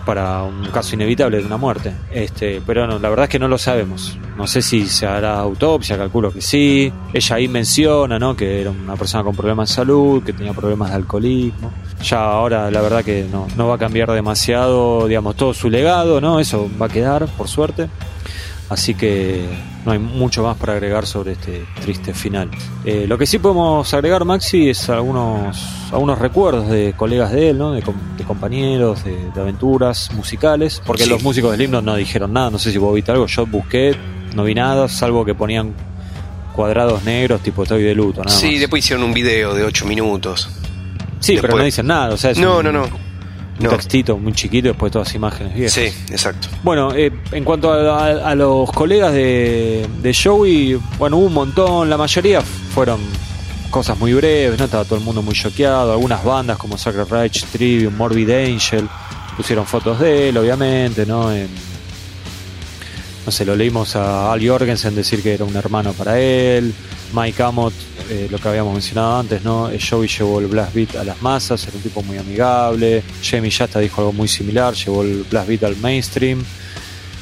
para un caso inevitable de una muerte. Este, pero no, la verdad es que no lo sabemos. No sé si se hará autopsia, calculo que sí. Ella ahí menciona, ¿no? Que era una persona con problemas de salud, que tenía problemas de alcoholismo. Ya ahora la verdad que no, no va a cambiar demasiado, digamos, todo su legado, ¿no? Eso va a quedar, por suerte. Así que no hay mucho más para agregar sobre este triste final. Eh, lo que sí podemos agregar, Maxi, es algunos, algunos recuerdos de colegas de él, ¿no? de, com- de compañeros, de, de aventuras musicales, porque Sí. los músicos del himno no dijeron nada. No sé si vos viste algo, yo busqué, no vi nada, salvo que ponían cuadrados negros tipo estoy de luto. Nada Sí, más. después hicieron un video de 8 minutos. sí pero no dicen nada. O sea, es No, un, no, no. Un No. textito muy chiquito y después todas imágenes viejas. Sí, exacto. Bueno, eh, en cuanto a, a- a los colegas de, de Joey, bueno, hubo un montón, la mayoría fueron cosas muy breves, ¿no? Estaba todo el mundo muy choqueado, algunas bandas como Sacred Reich, Trivium, Morbid Angel, pusieron fotos de él, obviamente, ¿no? En- no sé, lo leímos a Al Jorgensen decir que era un hermano para él, Mike Amott, eh, lo que habíamos mencionado antes, ¿no? Eh, Joey llevó el blast beat a las masas, era un tipo muy amigable, Jamie Yasta dijo algo muy similar, llevó el blast beat al mainstream,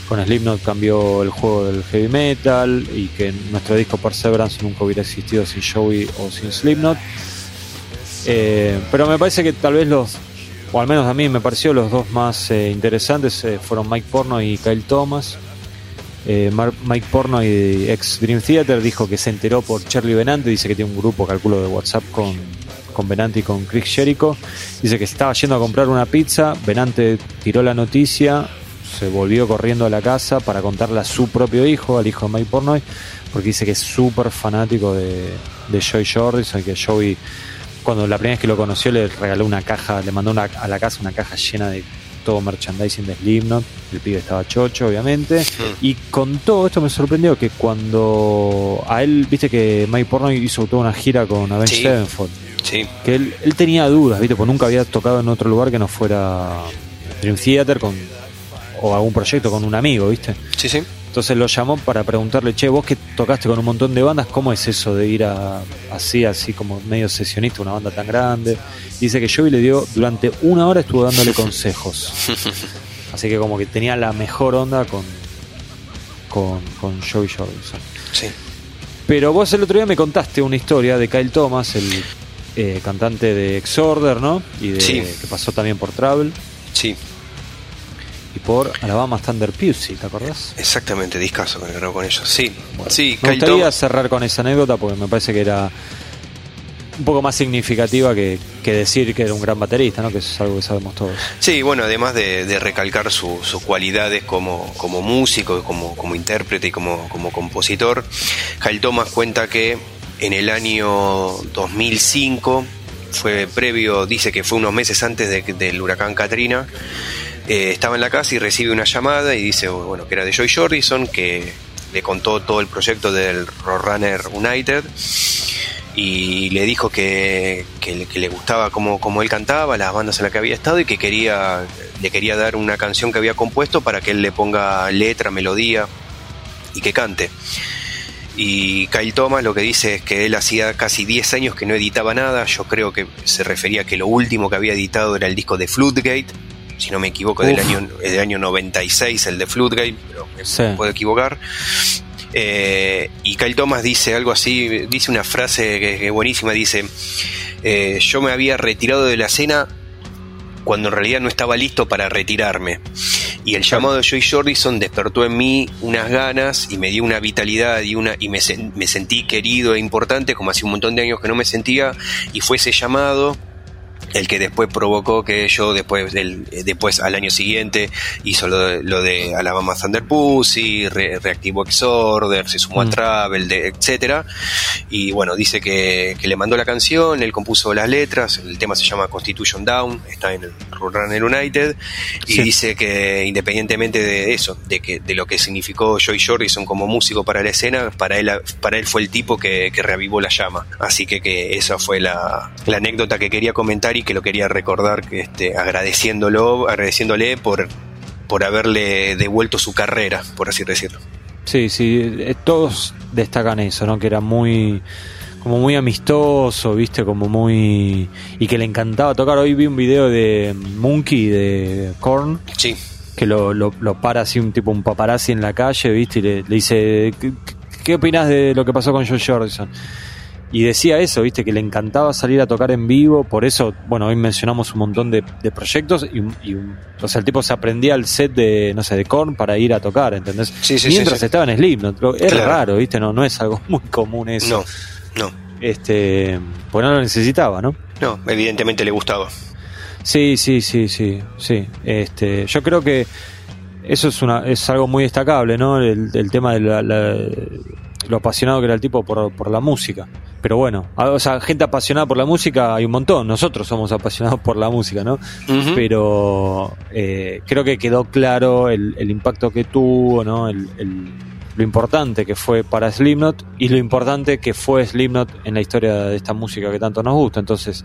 con Slipknot cambió el juego del heavy metal y que nuestro disco Perseverance nunca hubiera existido sin Joey o sin Slipknot. Eh, pero me parece que tal vez los, o al menos a mí me pareció los dos más interesantes fueron Mike Porno y Kyle Thomas. Eh, Mike Porno y ex Dream Theater dijo que se enteró por Charlie Benante, dice que tiene un grupo, calculo, de WhatsApp con, con Benante y con Chris Jericho. Dice que estaba yendo a comprar una pizza, Benante tiró la noticia, se volvió corriendo a la casa para contarle a su propio hijo, al hijo de Mike Pornoy, porque dice que es súper fanático de, de Joey Jordison que Joey, cuando la primera vez que lo conoció, le regaló una caja, le mandó a la casa una caja llena de todo merchandising de Slipknot. El pibe estaba chocho, obviamente. Y con todo esto me sorprendió que cuando a él, viste que Mike Pornoy hizo toda una gira con Avenged Sí. Sevenfold, Sí, que él, él tenía dudas, viste, porque nunca había tocado en otro lugar que no fuera Dream Theater con, o algún proyecto con un amigo, viste. sí, sí. Entonces lo llamó para preguntarle, che, vos que tocaste con un montón de bandas, ¿cómo es eso de ir a, así, así como medio sesionista, una banda tan grande? Dice que Joey le dio, durante una hora estuvo dándole consejos. Así que como que tenía la mejor onda con, con, con Joey Jordison. Sí. Pero vos el otro día me contaste una historia de Kyle Thomas, el eh, cantante de Exorder, ¿no? Y de, Sí. que pasó también por Travel Sí, por Alabama Thunder Pusey, ¿te acordás? exactamente, discaso que grabó con ellos. Sí, sí, Me gustaría Thomas- cerrar con esa anécdota porque me parece que era un poco más significativa que, que decir que era un gran baterista, ¿no? Que eso es algo que sabemos todos. Sí, bueno, además de, de recalcar su- sus cualidades como, como músico, como, como intérprete y como, como compositor, Kyle Thomas cuenta que en el año 2005, fue previo, dice que fue unos meses antes de- del huracán Katrina, eh, estaba en la casa y recibe una llamada y dice, bueno, que era de Joy Jordison, que le contó todo el proyecto del Roadrunner United y le dijo que, que, le gustaba como, él cantaba, las bandas en las que había estado y que quería, le quería dar una canción que había compuesto para que él le ponga letra, melodía y que cante. Y Kyle Thomas lo que dice es que él hacía casi 10 años que no editaba nada. Yo creo que se refería a que lo último que había editado era el disco de Floodgate, si no me equivoco, del año, del año 96, el de Floodgate, pero me puedo equivocar. Eh, y Kyle Thomas dice algo así, dice una frase que, es buenísima, dice, eh, yo me había retirado de la escena cuando en realidad no estaba listo para retirarme. Y el llamado de Joy Jordison despertó en mí unas ganas y me dio una vitalidad y, una, y me, me sentí querido e importante, como hace un montón de años que no me sentía, y fue ese llamado el que después provocó que yo después del, después al año siguiente hizo lo de, lo de Alabama Thunder Pussy, reactivó Exorder, se sumó a Travel, de, etcétera. Y bueno dice que, que, le mandó la canción, él compuso las letras, el tema se llama Constitution Down, está en el Runner United y dice que independientemente de eso, de que de lo que significó Joy Jordison como músico para la escena, para él para él fue el tipo que, que reavivó la llama, así que, que esa fue la, la anécdota que quería comentar y que lo quería recordar este, agradeciéndolo, agradeciéndole por, por haberle devuelto su carrera, por así decirlo. Sí, sí, eh, todos destacan eso, ¿no? Que era muy como muy amistoso, viste, como muy y que le encantaba tocar. Hoy vi un video de Monkey de Korn. Sí. Que lo, lo, para así un tipo un paparazzi en la calle, viste, y le, dice ¿qué, ¿qué, opinas de lo que pasó con George Jordison? Y decía eso, viste, que le encantaba salir a tocar en vivo, por eso, bueno, hoy mencionamos un montón de, proyectos y, o sea, el tipo se aprendía el set de, no sé, de Korn para ir a tocar, ¿entendés? Sí, sí, Mientras estaba en Slim, ¿no? es raro, viste, no, no es algo muy común eso. No, no. Este, pues no lo necesitaba, ¿no? No, evidentemente le gustaba. Sí, sí, sí, sí, sí. Este, yo creo que eso es una es algo muy destacable, ¿no? El, tema de lo apasionado que era el tipo por, por la música pero bueno, o sea, gente apasionada por la música hay un montón, nosotros somos apasionados por la música, ¿no? Pero eh, creo que quedó claro el, impacto que tuvo, ¿no? El, lo importante que fue para Slipknot y lo importante que fue Slipknot en la historia de esta música que tanto nos gusta, entonces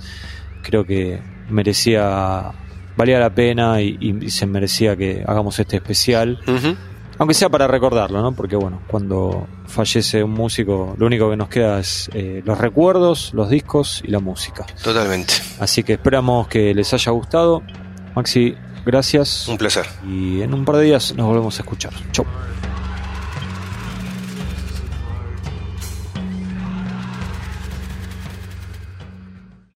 creo que merecía, valía la pena y, se merecía que hagamos este especial. Aunque sea para recordarlo, ¿no? Porque bueno, cuando fallece un músico, lo único que nos queda es eh, los recuerdos, los discos y la música. Totalmente. Así que esperamos que les haya gustado. Maxi, gracias. Un placer. Y en un par de días nos volvemos a escuchar. Chau.